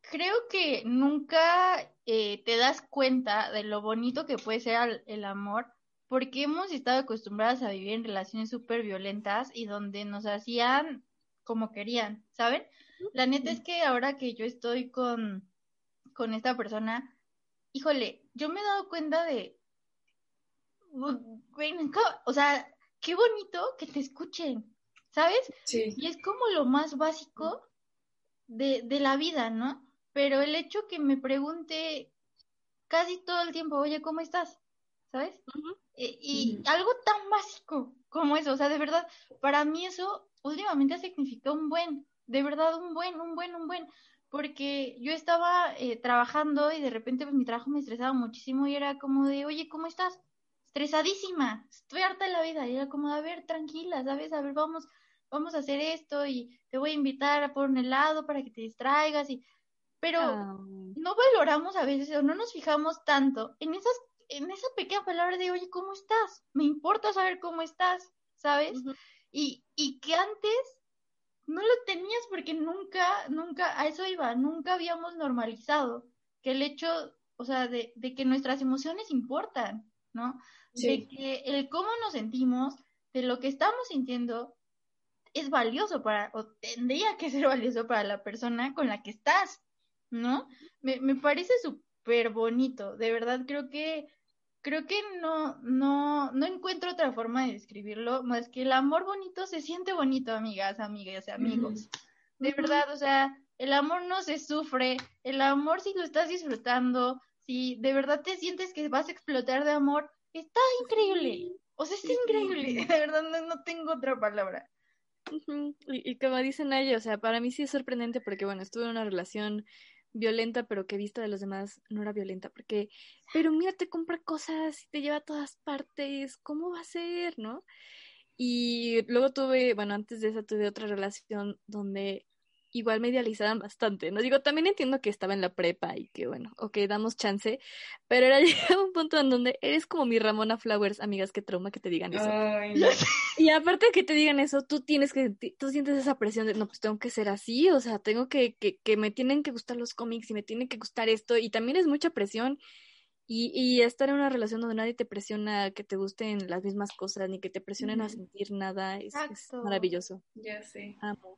creo que nunca eh, te das cuenta de lo bonito que puede ser el amor porque hemos estado acostumbradas a vivir en relaciones súper violentas y donde nos hacían como querían, ¿saben? La neta es que ahora que yo estoy con, con esta persona, híjole, yo me he dado cuenta de, o sea, qué bonito que te escuchen, ¿sabes? Sí. Y es como lo más básico de, de la vida, ¿no? Pero el hecho que me pregunte casi todo el tiempo, oye, ¿cómo estás? ¿Sabes? Eh, y algo tan básico como eso, o sea, de verdad, para mí eso últimamente ha significado un buen, de verdad, un buen, un buen, un buen, porque yo estaba eh, trabajando y de repente pues mi trabajo me estresaba muchísimo y era como de, oye, ¿cómo estás? Estresadísima, estoy harta de la vida y era como, a ver, tranquila, ¿sabes? A ver, vamos, vamos a hacer esto y te voy a invitar a por un helado para que te distraigas y pero no valoramos a veces o no nos fijamos tanto en esas en esa pequeña palabra de oye cómo estás me importa saber cómo estás sabes y y que antes no lo tenías porque nunca nunca a eso iba nunca habíamos normalizado que el hecho o sea de, de que nuestras emociones importan no de que el cómo nos sentimos de lo que estamos sintiendo es valioso para, o tendría que ser valioso para la persona con la que estás, ¿no? Me, me parece súper bonito, de verdad creo que creo que no, no, no encuentro otra forma de describirlo más que el amor bonito se siente bonito, amigas, amigas amigos. De verdad, o sea, el amor no se sufre, el amor si lo estás disfrutando, si de verdad te sientes que vas a explotar de amor, está increíble. O sea, está increíble, [LAUGHS] de verdad no, no tengo otra palabra. y, y, como dicen ellos, o sea, para mí sí es sorprendente porque, bueno, estuve en una relación violenta, pero que vista de los demás no era violenta, porque, pero mira, te compra cosas y te lleva a todas partes, ¿cómo va a ser, no? Y luego tuve, bueno, antes de esa tuve otra relación donde igual me idealizaban bastante, ¿no? Digo, también entiendo que estaba en la prepa y que, bueno, ok, damos chance, pero era [LAUGHS] llegado un punto en donde eres como mi Ramona Flowers, amigas, qué trauma que te digan eso. [LAUGHS] Y aparte de que te digan eso, tú tienes que, tú sientes esa presión de, no, pues tengo que ser así, o sea, tengo que, que, que me tienen que gustar los cómics y me tiene que gustar esto, y también es mucha presión. Y, y estar en una relación donde nadie te presiona que te gusten las mismas cosas, ni que te presionen a sentir nada, es, es maravilloso. Ya sé. Amo.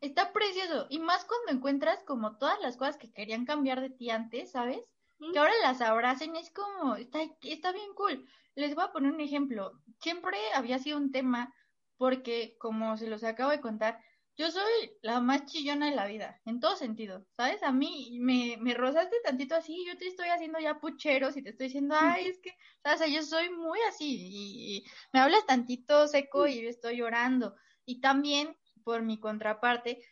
Está precioso. Y más cuando encuentras como todas las cosas que querían cambiar de ti antes, ¿sabes? Que ahora las abracen, es como, está, está bien cool. Les voy a poner un ejemplo. Siempre había sido un tema porque, como se los acabo de contar, yo soy la más chillona de la vida, en todo sentido, ¿sabes? A mí me, me rozaste tantito así, yo te estoy haciendo ya pucheros y te estoy diciendo, ay, es que, o sea, yo soy muy así y, y me hablas tantito seco y yo estoy llorando. Y también por mi contraparte,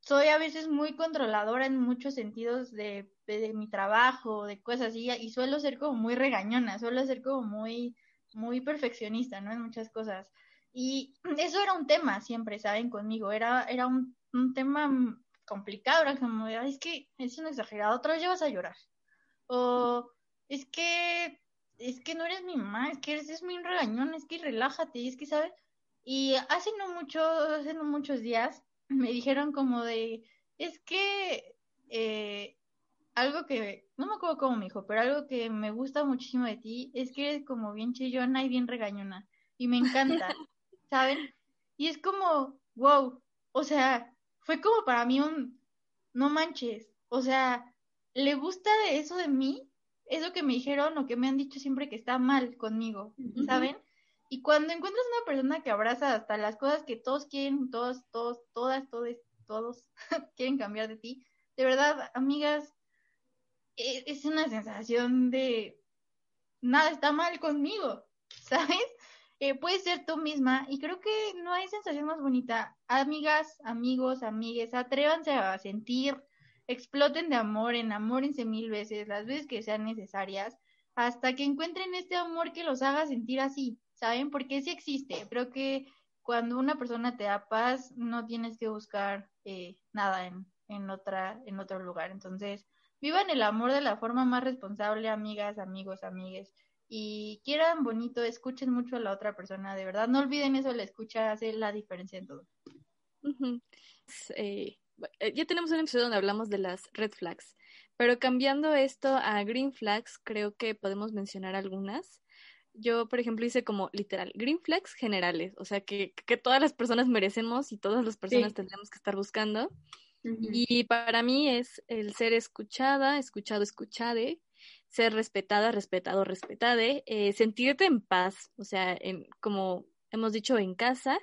soy a veces muy controladora en muchos sentidos de, de, mi trabajo, de cosas así, y suelo ser como muy regañona, suelo ser como muy, muy perfeccionista, ¿no? En muchas cosas. Y [CLEARS THROAT] eso era un tema siempre, ¿saben? Conmigo, era, era un, un tema complicado, era como, es que es un exagerado, otra vez llevas a llorar. O es que, es que no eres mi mamá, es que eres es muy regañón, es que relájate, es que, ¿sabes? Y hace no mucho, hace no muchos días, [CLEARS THROAT] me dijeron como de, es que eh, algo que, no me acuerdo cómo me dijo, pero algo que me gusta muchísimo de ti es que eres como bien chillona y bien regañona. Y me encanta, [LAUGHS] ¿saben? Y es como, wow, o sea, fue como para mí un, no manches, o sea, le gusta de eso de mí, eso que me dijeron o que me han dicho siempre que está mal conmigo, ¿saben? Y cuando encuentras una persona que abraza hasta las cosas que todos quieren, todos, todos, todas, todos, todos [LAUGHS] quieren cambiar de ti, de verdad, amigas, e, es una sensación de nada está mal conmigo, [LAUGHS] ¿sabes? eh, puedes ser tú misma y creo que no hay sensación más bonita. Amigas, amigos, amigues, atrévanse a sentir, exploten de amor, enamórense mil veces, las veces que sean necesarias, hasta que encuentren este amor que los haga sentir así, ¿saben? Porque sí existe. Creo que cuando una persona te da paz, no tienes que buscar eh, nada en, en, otra, en otro lugar. Entonces, vivan el amor de la forma más responsable, amigas, amigos, amigues. Y quieran bonito, escuchen mucho a la otra persona, de verdad. No olviden eso, la escucha hace la diferencia en todo. Eh, eh, ya tenemos un episodio donde hablamos de las red flags, pero cambiando esto a green flags, creo que podemos mencionar algunas. Yo, por ejemplo, hice como literal green flags generales, o sea, que, que todas las personas merecemos y todas las personas tendríamos que estar buscando. Y para mí es el ser escuchada, escuchado, escuchade, ser respetada, respetado, respetade, eh, sentirte en paz, o sea, en, como hemos dicho, en casa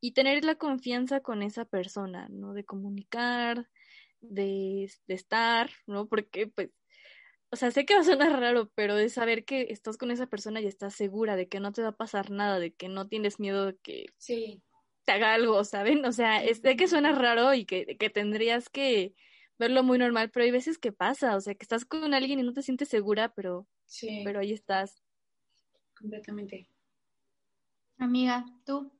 y tener la confianza con esa persona, ¿no? De comunicar, de, de estar, ¿no? Porque, pues, o sea, sé que va a sonar raro, pero de saber que estás con esa persona y estás segura de que no te va a pasar nada, de que no tienes miedo de que sí te haga algo, ¿saben? O sea, es de que suena raro y que, que tendrías que verlo muy normal, pero hay veces que pasa, o sea, que estás con alguien y no te sientes segura, pero, sí. pero ahí estás. Completamente. Amiga, ¿tú?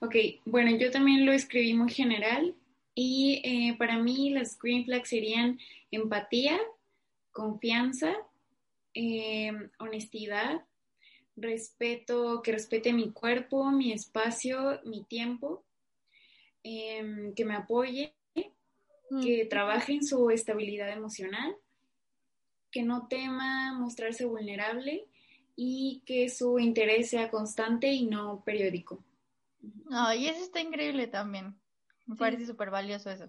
Ok, bueno, yo también lo escribí muy general y eh, para mí las green flags serían empatía, confianza, eh, honestidad, respeto, que respete mi cuerpo, mi espacio, mi tiempo, em, que me apoye, mm. que trabaje en su estabilidad emocional, que no tema mostrarse vulnerable y que su interés sea constante y no periódico. Ay, eso está increíble también. Me parece súper valioso eso.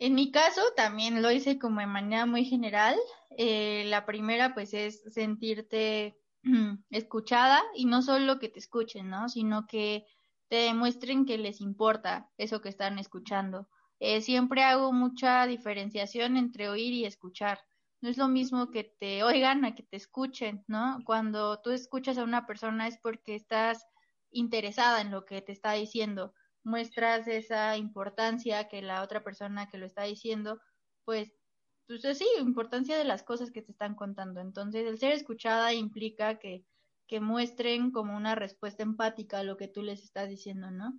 En mi caso también lo hice como de manera muy general. Eh, la primera pues es sentirte [CLEARS THROAT] escuchada y no solo que te escuchen, ¿no? Sino que te demuestren que les importa eso que están escuchando. Eh, siempre hago mucha diferenciación entre oír y escuchar. No es lo mismo que te oigan a que te escuchen, ¿no? Cuando tú escuchas a una persona es porque estás interesada en lo que te está diciendo, muestras esa importancia que la otra persona que lo está diciendo, pues pues sí, importancia de las cosas que te están contando. Entonces, el ser escuchada implica que, que muestren como una respuesta empática a lo que tú les estás diciendo, ¿no?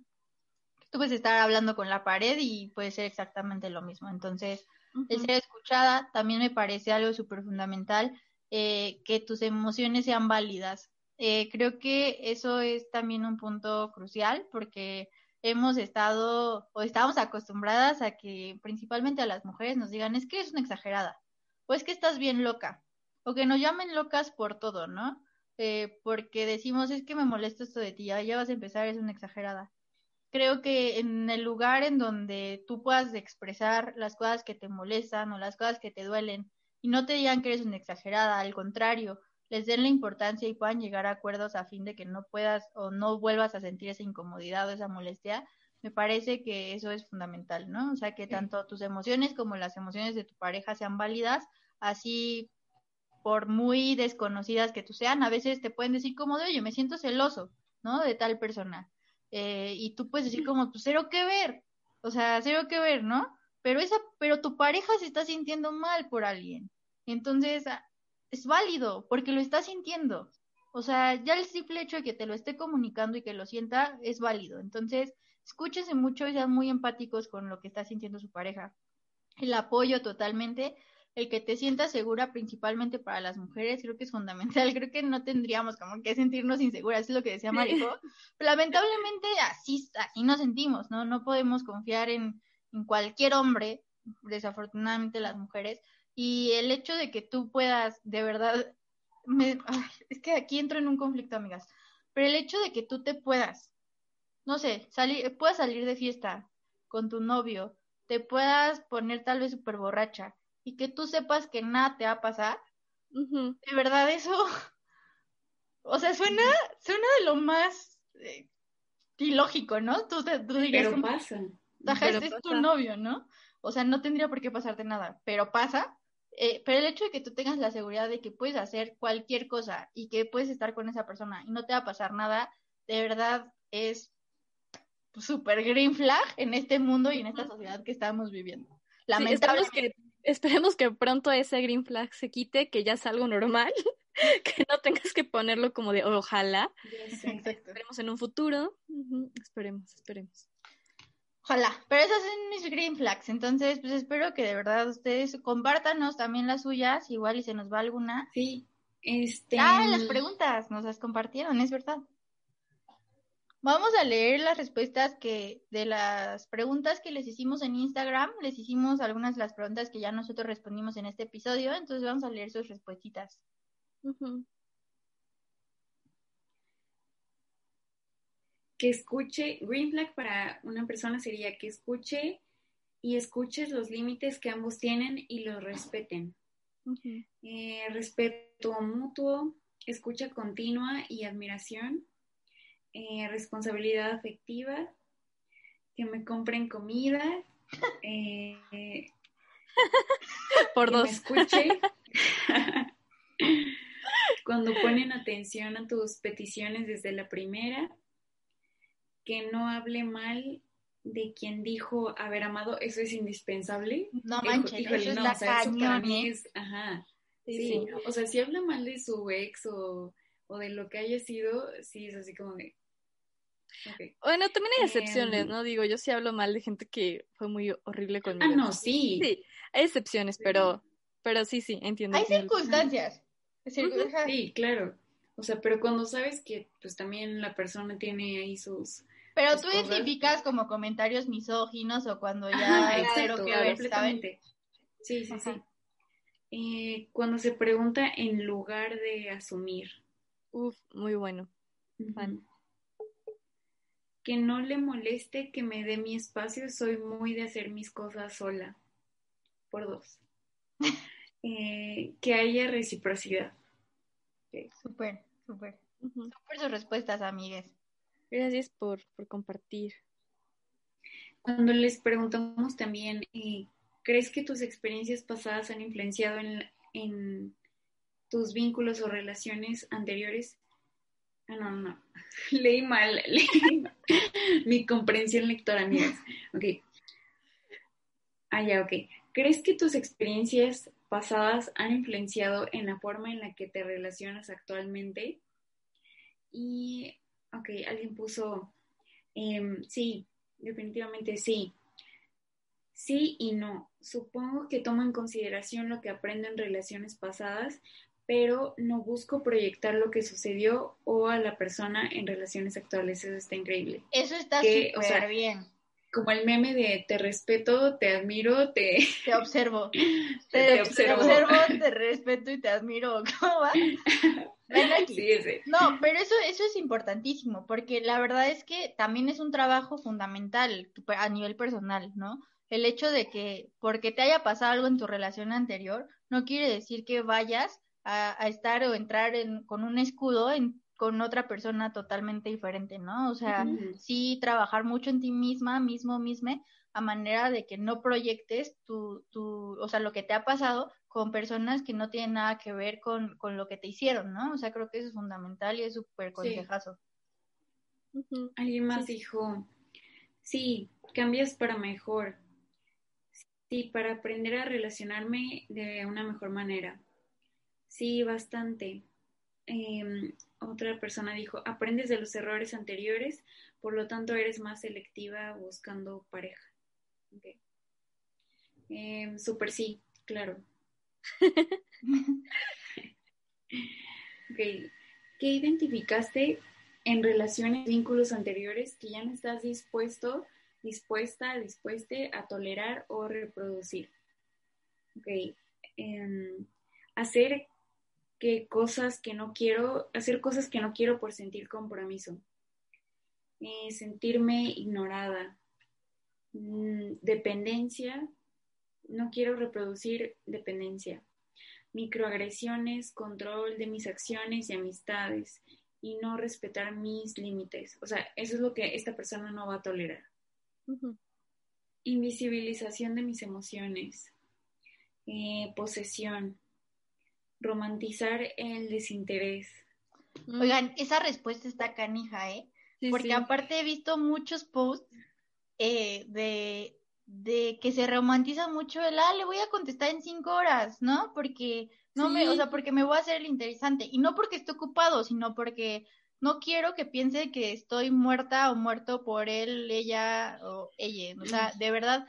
Tú puedes estar hablando con la pared y puede ser exactamente lo mismo. Entonces, el ser escuchada también me parece algo súper fundamental, eh, que tus emociones sean válidas. Eh, creo que eso es también un punto crucial porque hemos estado o estamos acostumbradas a que principalmente a las mujeres nos digan es que es una exagerada o es que estás bien loca o que nos llamen locas por todo, ¿no? Eh, porque decimos es que me molesta esto de ti, ya, ya vas a empezar, es una exagerada. Creo que en el lugar en donde tú puedas expresar las cosas que te molestan o las cosas que te duelen y no te digan que eres una exagerada, al contrario, les den la importancia y puedan llegar a acuerdos a fin de que no puedas o no vuelvas a sentir esa incomodidad o esa molestia, me parece que eso es fundamental, ¿no? O sea, que tanto tus emociones como las emociones de tu pareja sean válidas, así por muy desconocidas que tú sean, a veces te pueden decir como de, oye, me siento celoso, ¿no? De tal persona. Eh, y tú puedes decir como, pues cero que ver, o sea, cero que ver, ¿no? Pero esa, pero tu pareja se está sintiendo mal por alguien. Entonces, es válido porque lo está sintiendo. O sea, ya el simple hecho de que te lo esté comunicando y que lo sienta es válido. Entonces, escúchense mucho y sean muy empáticos con lo que está sintiendo su pareja. El apoyo totalmente, el que te sientas segura principalmente para las mujeres, creo que es fundamental. [LAUGHS] Creo que no tendríamos como que sentirnos inseguras, es lo que decía Marico. Lamentablemente así, así nos sentimos, ¿no? No podemos confiar en, en cualquier hombre, desafortunadamente las mujeres, y el hecho de que tú puedas, de verdad, me, es que aquí entro en un conflicto, amigas, pero el hecho de que tú te puedas, no sé, salir, puedas salir de fiesta con tu novio, te puedas poner tal vez súper borracha y que tú sepas que nada te va a pasar, de verdad eso, [LAUGHS] o sea, suena, suena de lo más eh, ilógico, ¿no? Tú, tú dirías, pero pasa. Este es tu novio, ¿no? O sea, no tendría por qué pasarte nada, pero pasa eh, pero el hecho de que tú tengas la seguridad de que puedes hacer cualquier cosa y que puedes estar con esa persona y no te va a pasar nada, de verdad es súper green flag en este mundo y en esta sociedad que estamos viviendo. Lamentable. que, esperemos que pronto ese green flag se quite, que ya es algo normal, [LAUGHS] que no tengas que ponerlo como de ojalá. Esperemos en un futuro. Esperemos, esperemos. Ojalá, pero esas son mis green flags, entonces pues espero que de verdad ustedes compártanos también las suyas, igual y se nos va alguna. Sí, este... Ah, las preguntas nos las compartieron, es verdad. Vamos a leer las respuestas que de las preguntas que les hicimos en Instagram, les hicimos algunas de las preguntas que ya nosotros respondimos en este episodio, entonces vamos a leer sus respuestas. Que escuche, green flag para una persona sería que escuche y escuches los límites que ambos tienen y los respeten. Eh, respeto mutuo, escucha continua y admiración, eh, responsabilidad afectiva, que me compren comida, [LAUGHS] eh, por que dos. me escuche. [LAUGHS] Cuando ponen atención a tus peticiones desde la primera, que no hable mal de quien dijo haber amado, eso es indispensable. No manches, eso es la cañón, ¿eh? ajá. Sí, o sea, si habla mal de su ex o, o, de lo que haya sido, sí es así como de... Bueno, también hay excepciones, ¿no? Digo, yo sí hablo mal de gente que fue muy horrible conmigo. Ah, no, sí. Sí, hay excepciones, pero, pero sí, sí, entiendo. Hay circunstancias. Sí, claro. O sea, pero cuando sabes que pues también la persona tiene ahí sus pero tú identificas como comentarios misóginos o cuando ya cero que ver, Sí, sí, sí. Eh, cuando se pregunta en lugar de asumir. Uf, muy bueno. Que no le moleste que me dé mi espacio, soy muy de hacer mis cosas sola. Por dos. [LAUGHS] eh, que haya reciprocidad. Súper, súper. Súper sus respuestas, amigues. Gracias por, por compartir. Cuando les preguntamos también, eh, ¿crees que tus experiencias pasadas han influenciado en, en tus vínculos o relaciones anteriores? Ah, no, no, [LAUGHS] leí mal, [LAUGHS] leí mal. mi comprensión lectora, amigas. Ok. Ah, ya, ok. ¿Crees que tus experiencias pasadas han influenciado en la forma en la que te relacionas actualmente? Y Ok, alguien puso, em, sí, definitivamente sí. Sí y no. Supongo que tomo en consideración lo que aprendo en relaciones pasadas, pero no busco proyectar lo que sucedió o a la persona en relaciones actuales. Eso está increíble. Eso está súper bien. Como el meme de te respeto, te admiro, te... Te observo. [LAUGHS] Te, observo. te, observo. te respeto y te admiro. ¿Cómo va? [LAUGHS] No, pero eso, eso es importantísimo, porque la verdad es que también es un trabajo fundamental a nivel personal, ¿no? El hecho de que porque te haya pasado algo en tu relación anterior, no quiere decir que vayas a, estar o entrar en, con un escudo en, con otra persona totalmente diferente, ¿no? O sea, sí trabajar mucho en ti misma, mismo, misma, a manera de que no proyectes tu, tu, o sea, lo que te ha pasado con personas que no tienen nada que ver con, con lo que te hicieron, ¿no? O sea, creo que eso es fundamental y es súper consejazo. Alguien más dijo, sí, cambias para mejor. Sí, para aprender a relacionarme de una mejor manera. Sí, bastante. Em, otra persona dijo, aprendes de los errores anteriores, por lo tanto eres más selectiva buscando pareja. Okay. Em, super sí, claro. ¿Qué identificaste en relaciones, vínculos anteriores que ya no estás dispuesto, dispuesta, dispueste a tolerar o reproducir? Okay. Em, hacer que cosas que no quiero, hacer cosas que no quiero por sentir compromiso. Eh, sentirme ignorada. Mm, dependencia, no quiero reproducir dependencia, microagresiones, control de mis acciones y amistades y no respetar mis límites. O sea, eso es lo que esta persona no va a tolerar. Invisibilización de mis emociones. Eh, posesión, romantizar el desinterés. Oigan, esa respuesta está canija, ¿eh? Porque aparte he visto muchos posts eh, de, de que se romantiza mucho el, ah, le voy a contestar en cinco horas, ¿no? Porque no me, o sea, porque me voy a hacer el interesante. Y no porque esté ocupado, sino porque no quiero que piense que estoy muerta o muerto por él, ella o ella. O sea, de verdad,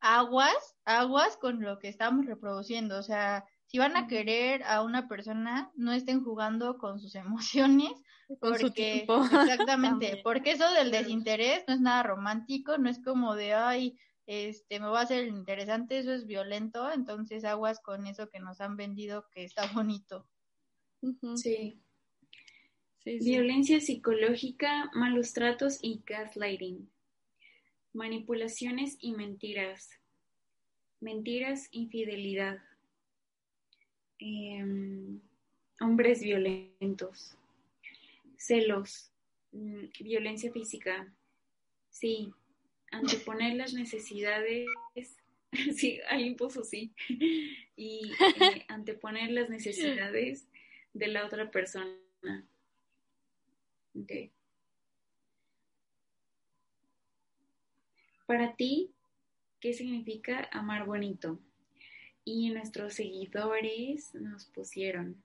aguas, aguas con lo que estamos reproduciendo. O sea, si van a querer a una persona, no estén jugando con sus [LAUGHS] emociones, porque exactamente, porque eso del desinterés no es nada romántico, no es como de ay, este me va a hacer interesante, eso es violento, entonces aguas con eso que nos han vendido que está bonito. sí. Violencia psicológica, malos tratos y gaslighting. Manipulaciones y mentiras. Mentiras, infidelidad. Em, hombres violentos. Celos. Mm, violencia física. Sí. Anteponer las necesidades. [LAUGHS] sí, alguien puso sí. [LAUGHS] Y eh, anteponer las necesidades de la otra persona para ti, ¿qué significa amar bonito? Y nuestros seguidores nos pusieron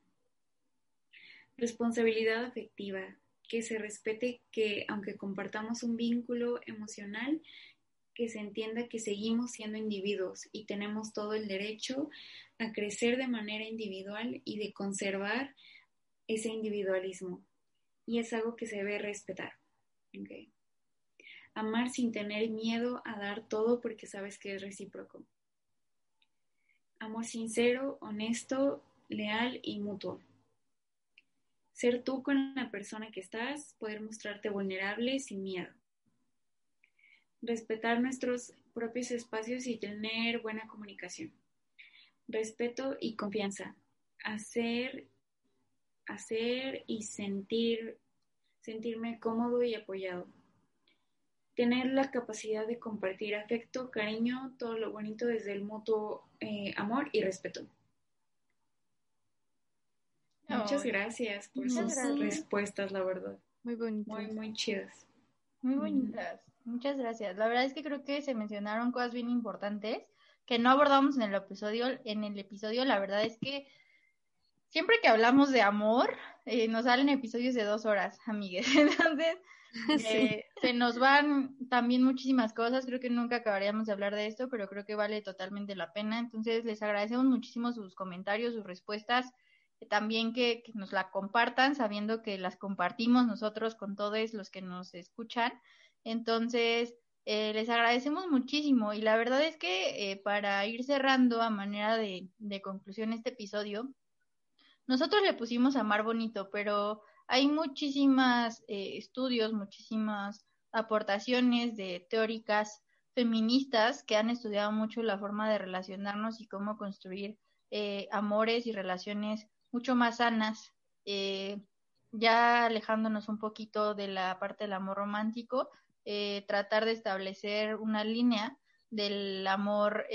responsabilidad afectiva, que se respete que aunque compartamos un vínculo emocional, que se entienda que seguimos siendo individuos y tenemos todo el derecho a crecer de manera individual y de conservar ese individualismo y es algo que se debe respetar. Amar sin tener miedo a dar todo porque sabes que es recíproco. Amor sincero, honesto, leal y mutuo. Ser tú con la persona que estás, poder mostrarte vulnerable sin miedo. Respetar nuestros propios espacios y tener buena comunicación. Respeto y confianza. Hacer hacer y sentir, sentirme cómodo y apoyado. Tener la capacidad de compartir afecto, cariño, todo lo bonito desde el mutuo eh, amor y respeto. Muchas gracias por sus respuestas, la verdad. Muy bonitas. Muy, muy chidas. Muy bonitas. Muchas gracias. La verdad es que creo que se mencionaron cosas bien importantes que no abordamos en el episodio. En el episodio, la verdad es que siempre que hablamos de amor, eh, nos salen episodios de dos horas, amigues. [LAUGHS] Entonces, [LAUGHS] eh, se nos van también muchísimas cosas. Creo que nunca acabaríamos de hablar de esto, pero creo que vale totalmente la pena. Entonces, les agradecemos muchísimo sus comentarios, sus respuestas. Eh, también que, nos la compartan, sabiendo que las compartimos nosotros con todos los que nos escuchan. Entonces, les agradecemos muchísimo y la verdad es que para ir cerrando a manera de, de conclusión este episodio, nosotros le pusimos amar bonito, pero hay muchísimas eh, estudios, muchísimas aportaciones de teóricas feministas que han estudiado mucho la forma de relacionarnos y cómo construir eh, amores y relaciones mucho más sanas. Eh, ya alejándonos un poquito de la parte del amor romántico, tratar de establecer una línea del amor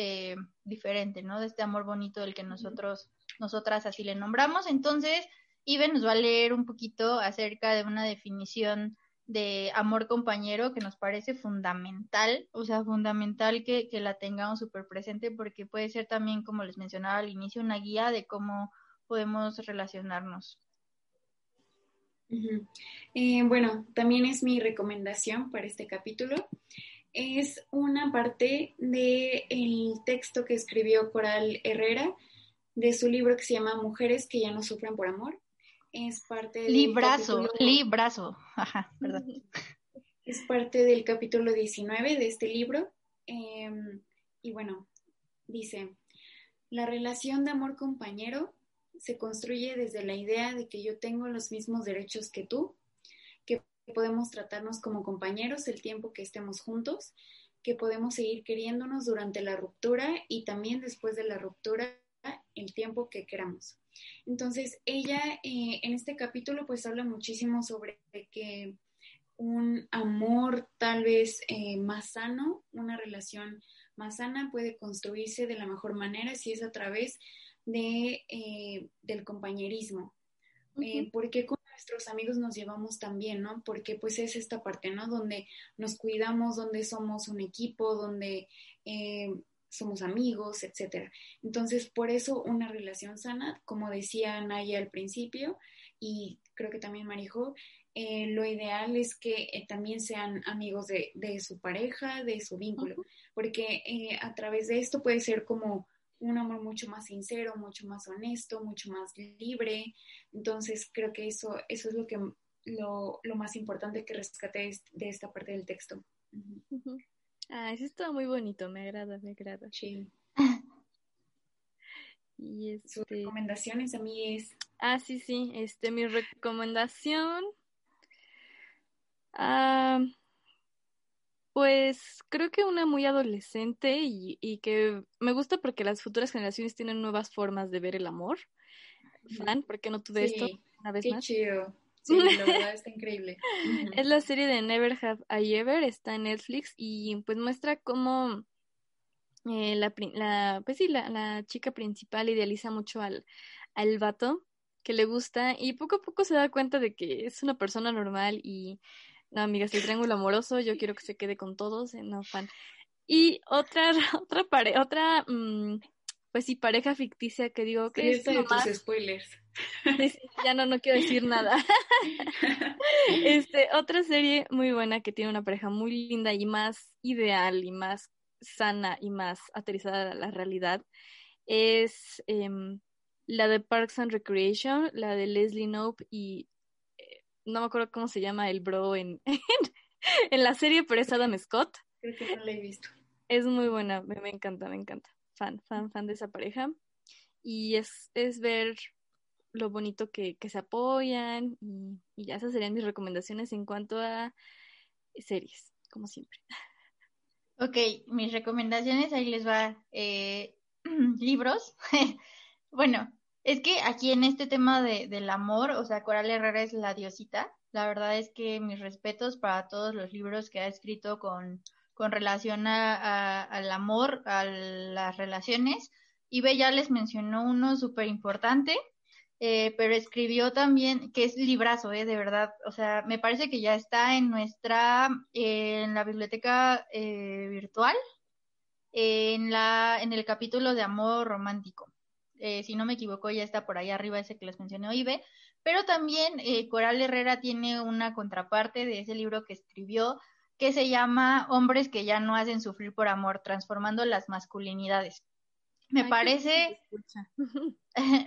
diferente, ¿no? De este amor bonito del que nosotros nosotras así le nombramos. Entonces, Ibe nos va a leer un poquito acerca de una definición de amor compañero que nos parece fundamental, o sea, fundamental que, la tengamos súper presente porque puede ser también, como les mencionaba al inicio, una guía de cómo podemos relacionarnos. Eh, bueno, también es mi recomendación para este capítulo. Es una parte del el texto que escribió Coral Herrera de su libro que se llama Mujeres que ya no sufren por amor. Es parte del Librazo, librazo. Ajá, perdón. Es parte del capítulo 19 de este libro. Em, y bueno, dice, la relación de amor compañero se construye desde la idea de que yo tengo los mismos derechos que tú, que podemos tratarnos como compañeros el tiempo que estemos juntos, que podemos seguir queriéndonos durante la ruptura y también después de la ruptura el tiempo que queramos. Entonces, ella eh, en este capítulo pues habla muchísimo sobre que un amor tal vez eh, más sano, una relación más sana puede construirse de la mejor manera si es a través de, eh, del compañerismo. Eh, porque con nuestros amigos nos llevamos tan bien, ¿no? Porque pues es esta parte, ¿no? Donde nos cuidamos, donde somos un equipo, donde eh, somos amigos, etcétera. Entonces, por eso una relación sana, como decía Naya al principio, y creo que también Marijo, eh, lo ideal es que eh, también sean amigos de, su pareja, de su vínculo, porque eh, a través de esto puede ser como un amor mucho más sincero, mucho más honesto, mucho más libre. Entonces creo que eso, eso es lo que lo, más importante que rescaté de esta parte del texto. Ah, eso está muy bonito, me agrada, me agrada. Sí. [LAUGHS] y este... Sus recomendaciones a mí es... Ah, sí, sí, este, mi recomendación Ah, pues creo que una muy adolescente y, y, que me gusta porque las futuras generaciones tienen nuevas formas de ver el amor. Fan, ¿por qué no tuve esto una vez qué más? Chido. Sí, la [LAUGHS] verdad está increíble. Es la serie de Never Have I Ever, está en Netflix y pues muestra cómo eh, la, la, pues sí, la, la, chica principal idealiza mucho al, al vato que le gusta y poco a poco se da cuenta de que es una persona normal y no, amigas, el triángulo amoroso, yo quiero que se quede con todos, eh, no fan. Y otra, [LAUGHS] otra pare otra, mm, pues sí, pareja ficticia que digo que es de tus spoilers. ya no, no quiero decir nada. [LAUGHS] este, otra serie muy buena que tiene una pareja muy linda y más ideal y más sana y más aterrizada a la realidad es em, la de Parks and Recreation, la de Leslie Knope y no me acuerdo cómo se llama el bro [LAUGHS] en, en, la serie, pero es Adam Scott. Creo que no la he visto. Es muy buena, me, encanta, me encanta. Fan, fan, fan de esa pareja. Y es, es ver lo bonito que, que se apoyan y, y, ya esas serían mis recomendaciones en cuanto a series, como siempre. Ok, mis recomendaciones, ahí les va eh, [CLEARS THROAT] libros. [LAUGHS] bueno, es que aquí en este tema de, del amor, o sea, Coral Herrera es la diosita. La verdad es que mis respetos para todos los libros que ha escrito con, con relación a, al amor, a las relaciones. Ibe ya les mencionó uno súper importante, eh, pero escribió también, que es librazo, eh, de verdad. O sea, me parece que ya está en nuestra, en la biblioteca eh, virtual, en, la, en el capítulo de amor romántico. Eh, si no me equivoco, ya está por ahí arriba ese que les mencioné, Ibe, pero también eh, Coral Herrera tiene una contraparte de ese libro que escribió que se llama Hombres que ya no hacen sufrir por amor, transformando las masculinidades. Me parece, [LAUGHS]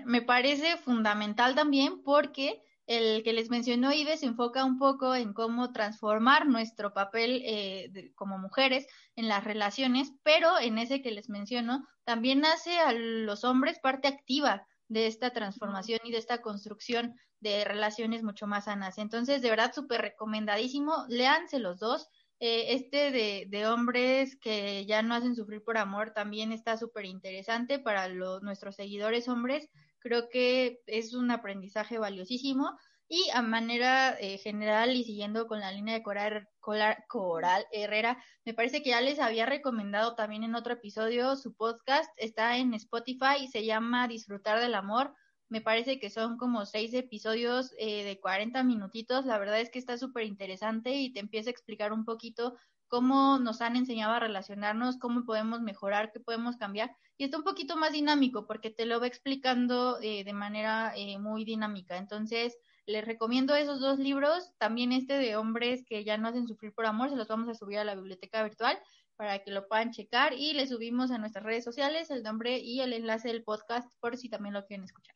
me parece fundamental también porque el que les mencionó Ibe se enfoca un poco en cómo transformar nuestro papel eh, como mujeres en las relaciones, pero en ese que les menciono también hace a los hombres parte activa de esta transformación y de esta construcción de relaciones mucho más sanas. Entonces, de verdad, súper recomendadísimo. Léanse los dos. Eh, este de, de, hombres que ya no hacen sufrir por amor también está súper interesante para los, nuestros seguidores hombres Creo que es un aprendizaje valiosísimo y a manera eh, general y siguiendo con la línea de Coral, Coral, Herrera, me parece que ya les había recomendado también en otro episodio su podcast, está en Spotify y se llama Disfrutar del Amor. Me parece que son como seis episodios eh, de 40 minutitos. La verdad es que está súper interesante y te empieza a explicar un poquito cómo nos han enseñado a relacionarnos, cómo podemos mejorar, qué podemos cambiar. Y está un poquito más dinámico porque te lo va explicando eh, de manera eh, muy dinámica. Entonces, les recomiendo esos dos libros, también este de hombres que ya no hacen sufrir por amor, se los vamos a subir a la biblioteca virtual para que lo puedan checar y le subimos a nuestras redes sociales el nombre y el enlace del podcast por si también lo quieren escuchar.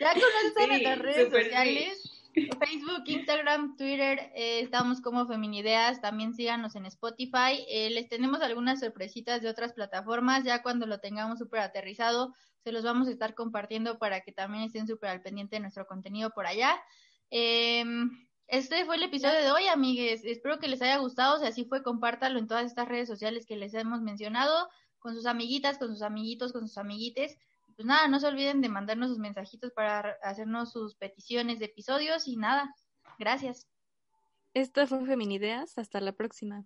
Ya conocen nuestras redes sociales. Facebook, Instagram, Twitter, eh, estamos como Feminideas, también síganos en Spotify. Eh, les tenemos algunas sorpresitas de otras plataformas, ya cuando lo tengamos súper aterrizado, se los vamos a estar compartiendo para que también estén súper al pendiente de nuestro contenido por allá. Em, este fue el episodio de hoy, amigues. Espero que les haya gustado. Si así fue, compártalo en todas estas redes sociales que les hemos mencionado, con sus amiguitas, con sus amiguitos, con sus amiguites pues nada, no se olviden de mandarnos sus mensajitos para hacernos sus peticiones de episodios y nada, gracias. Esta fue Feminideas, hasta la próxima.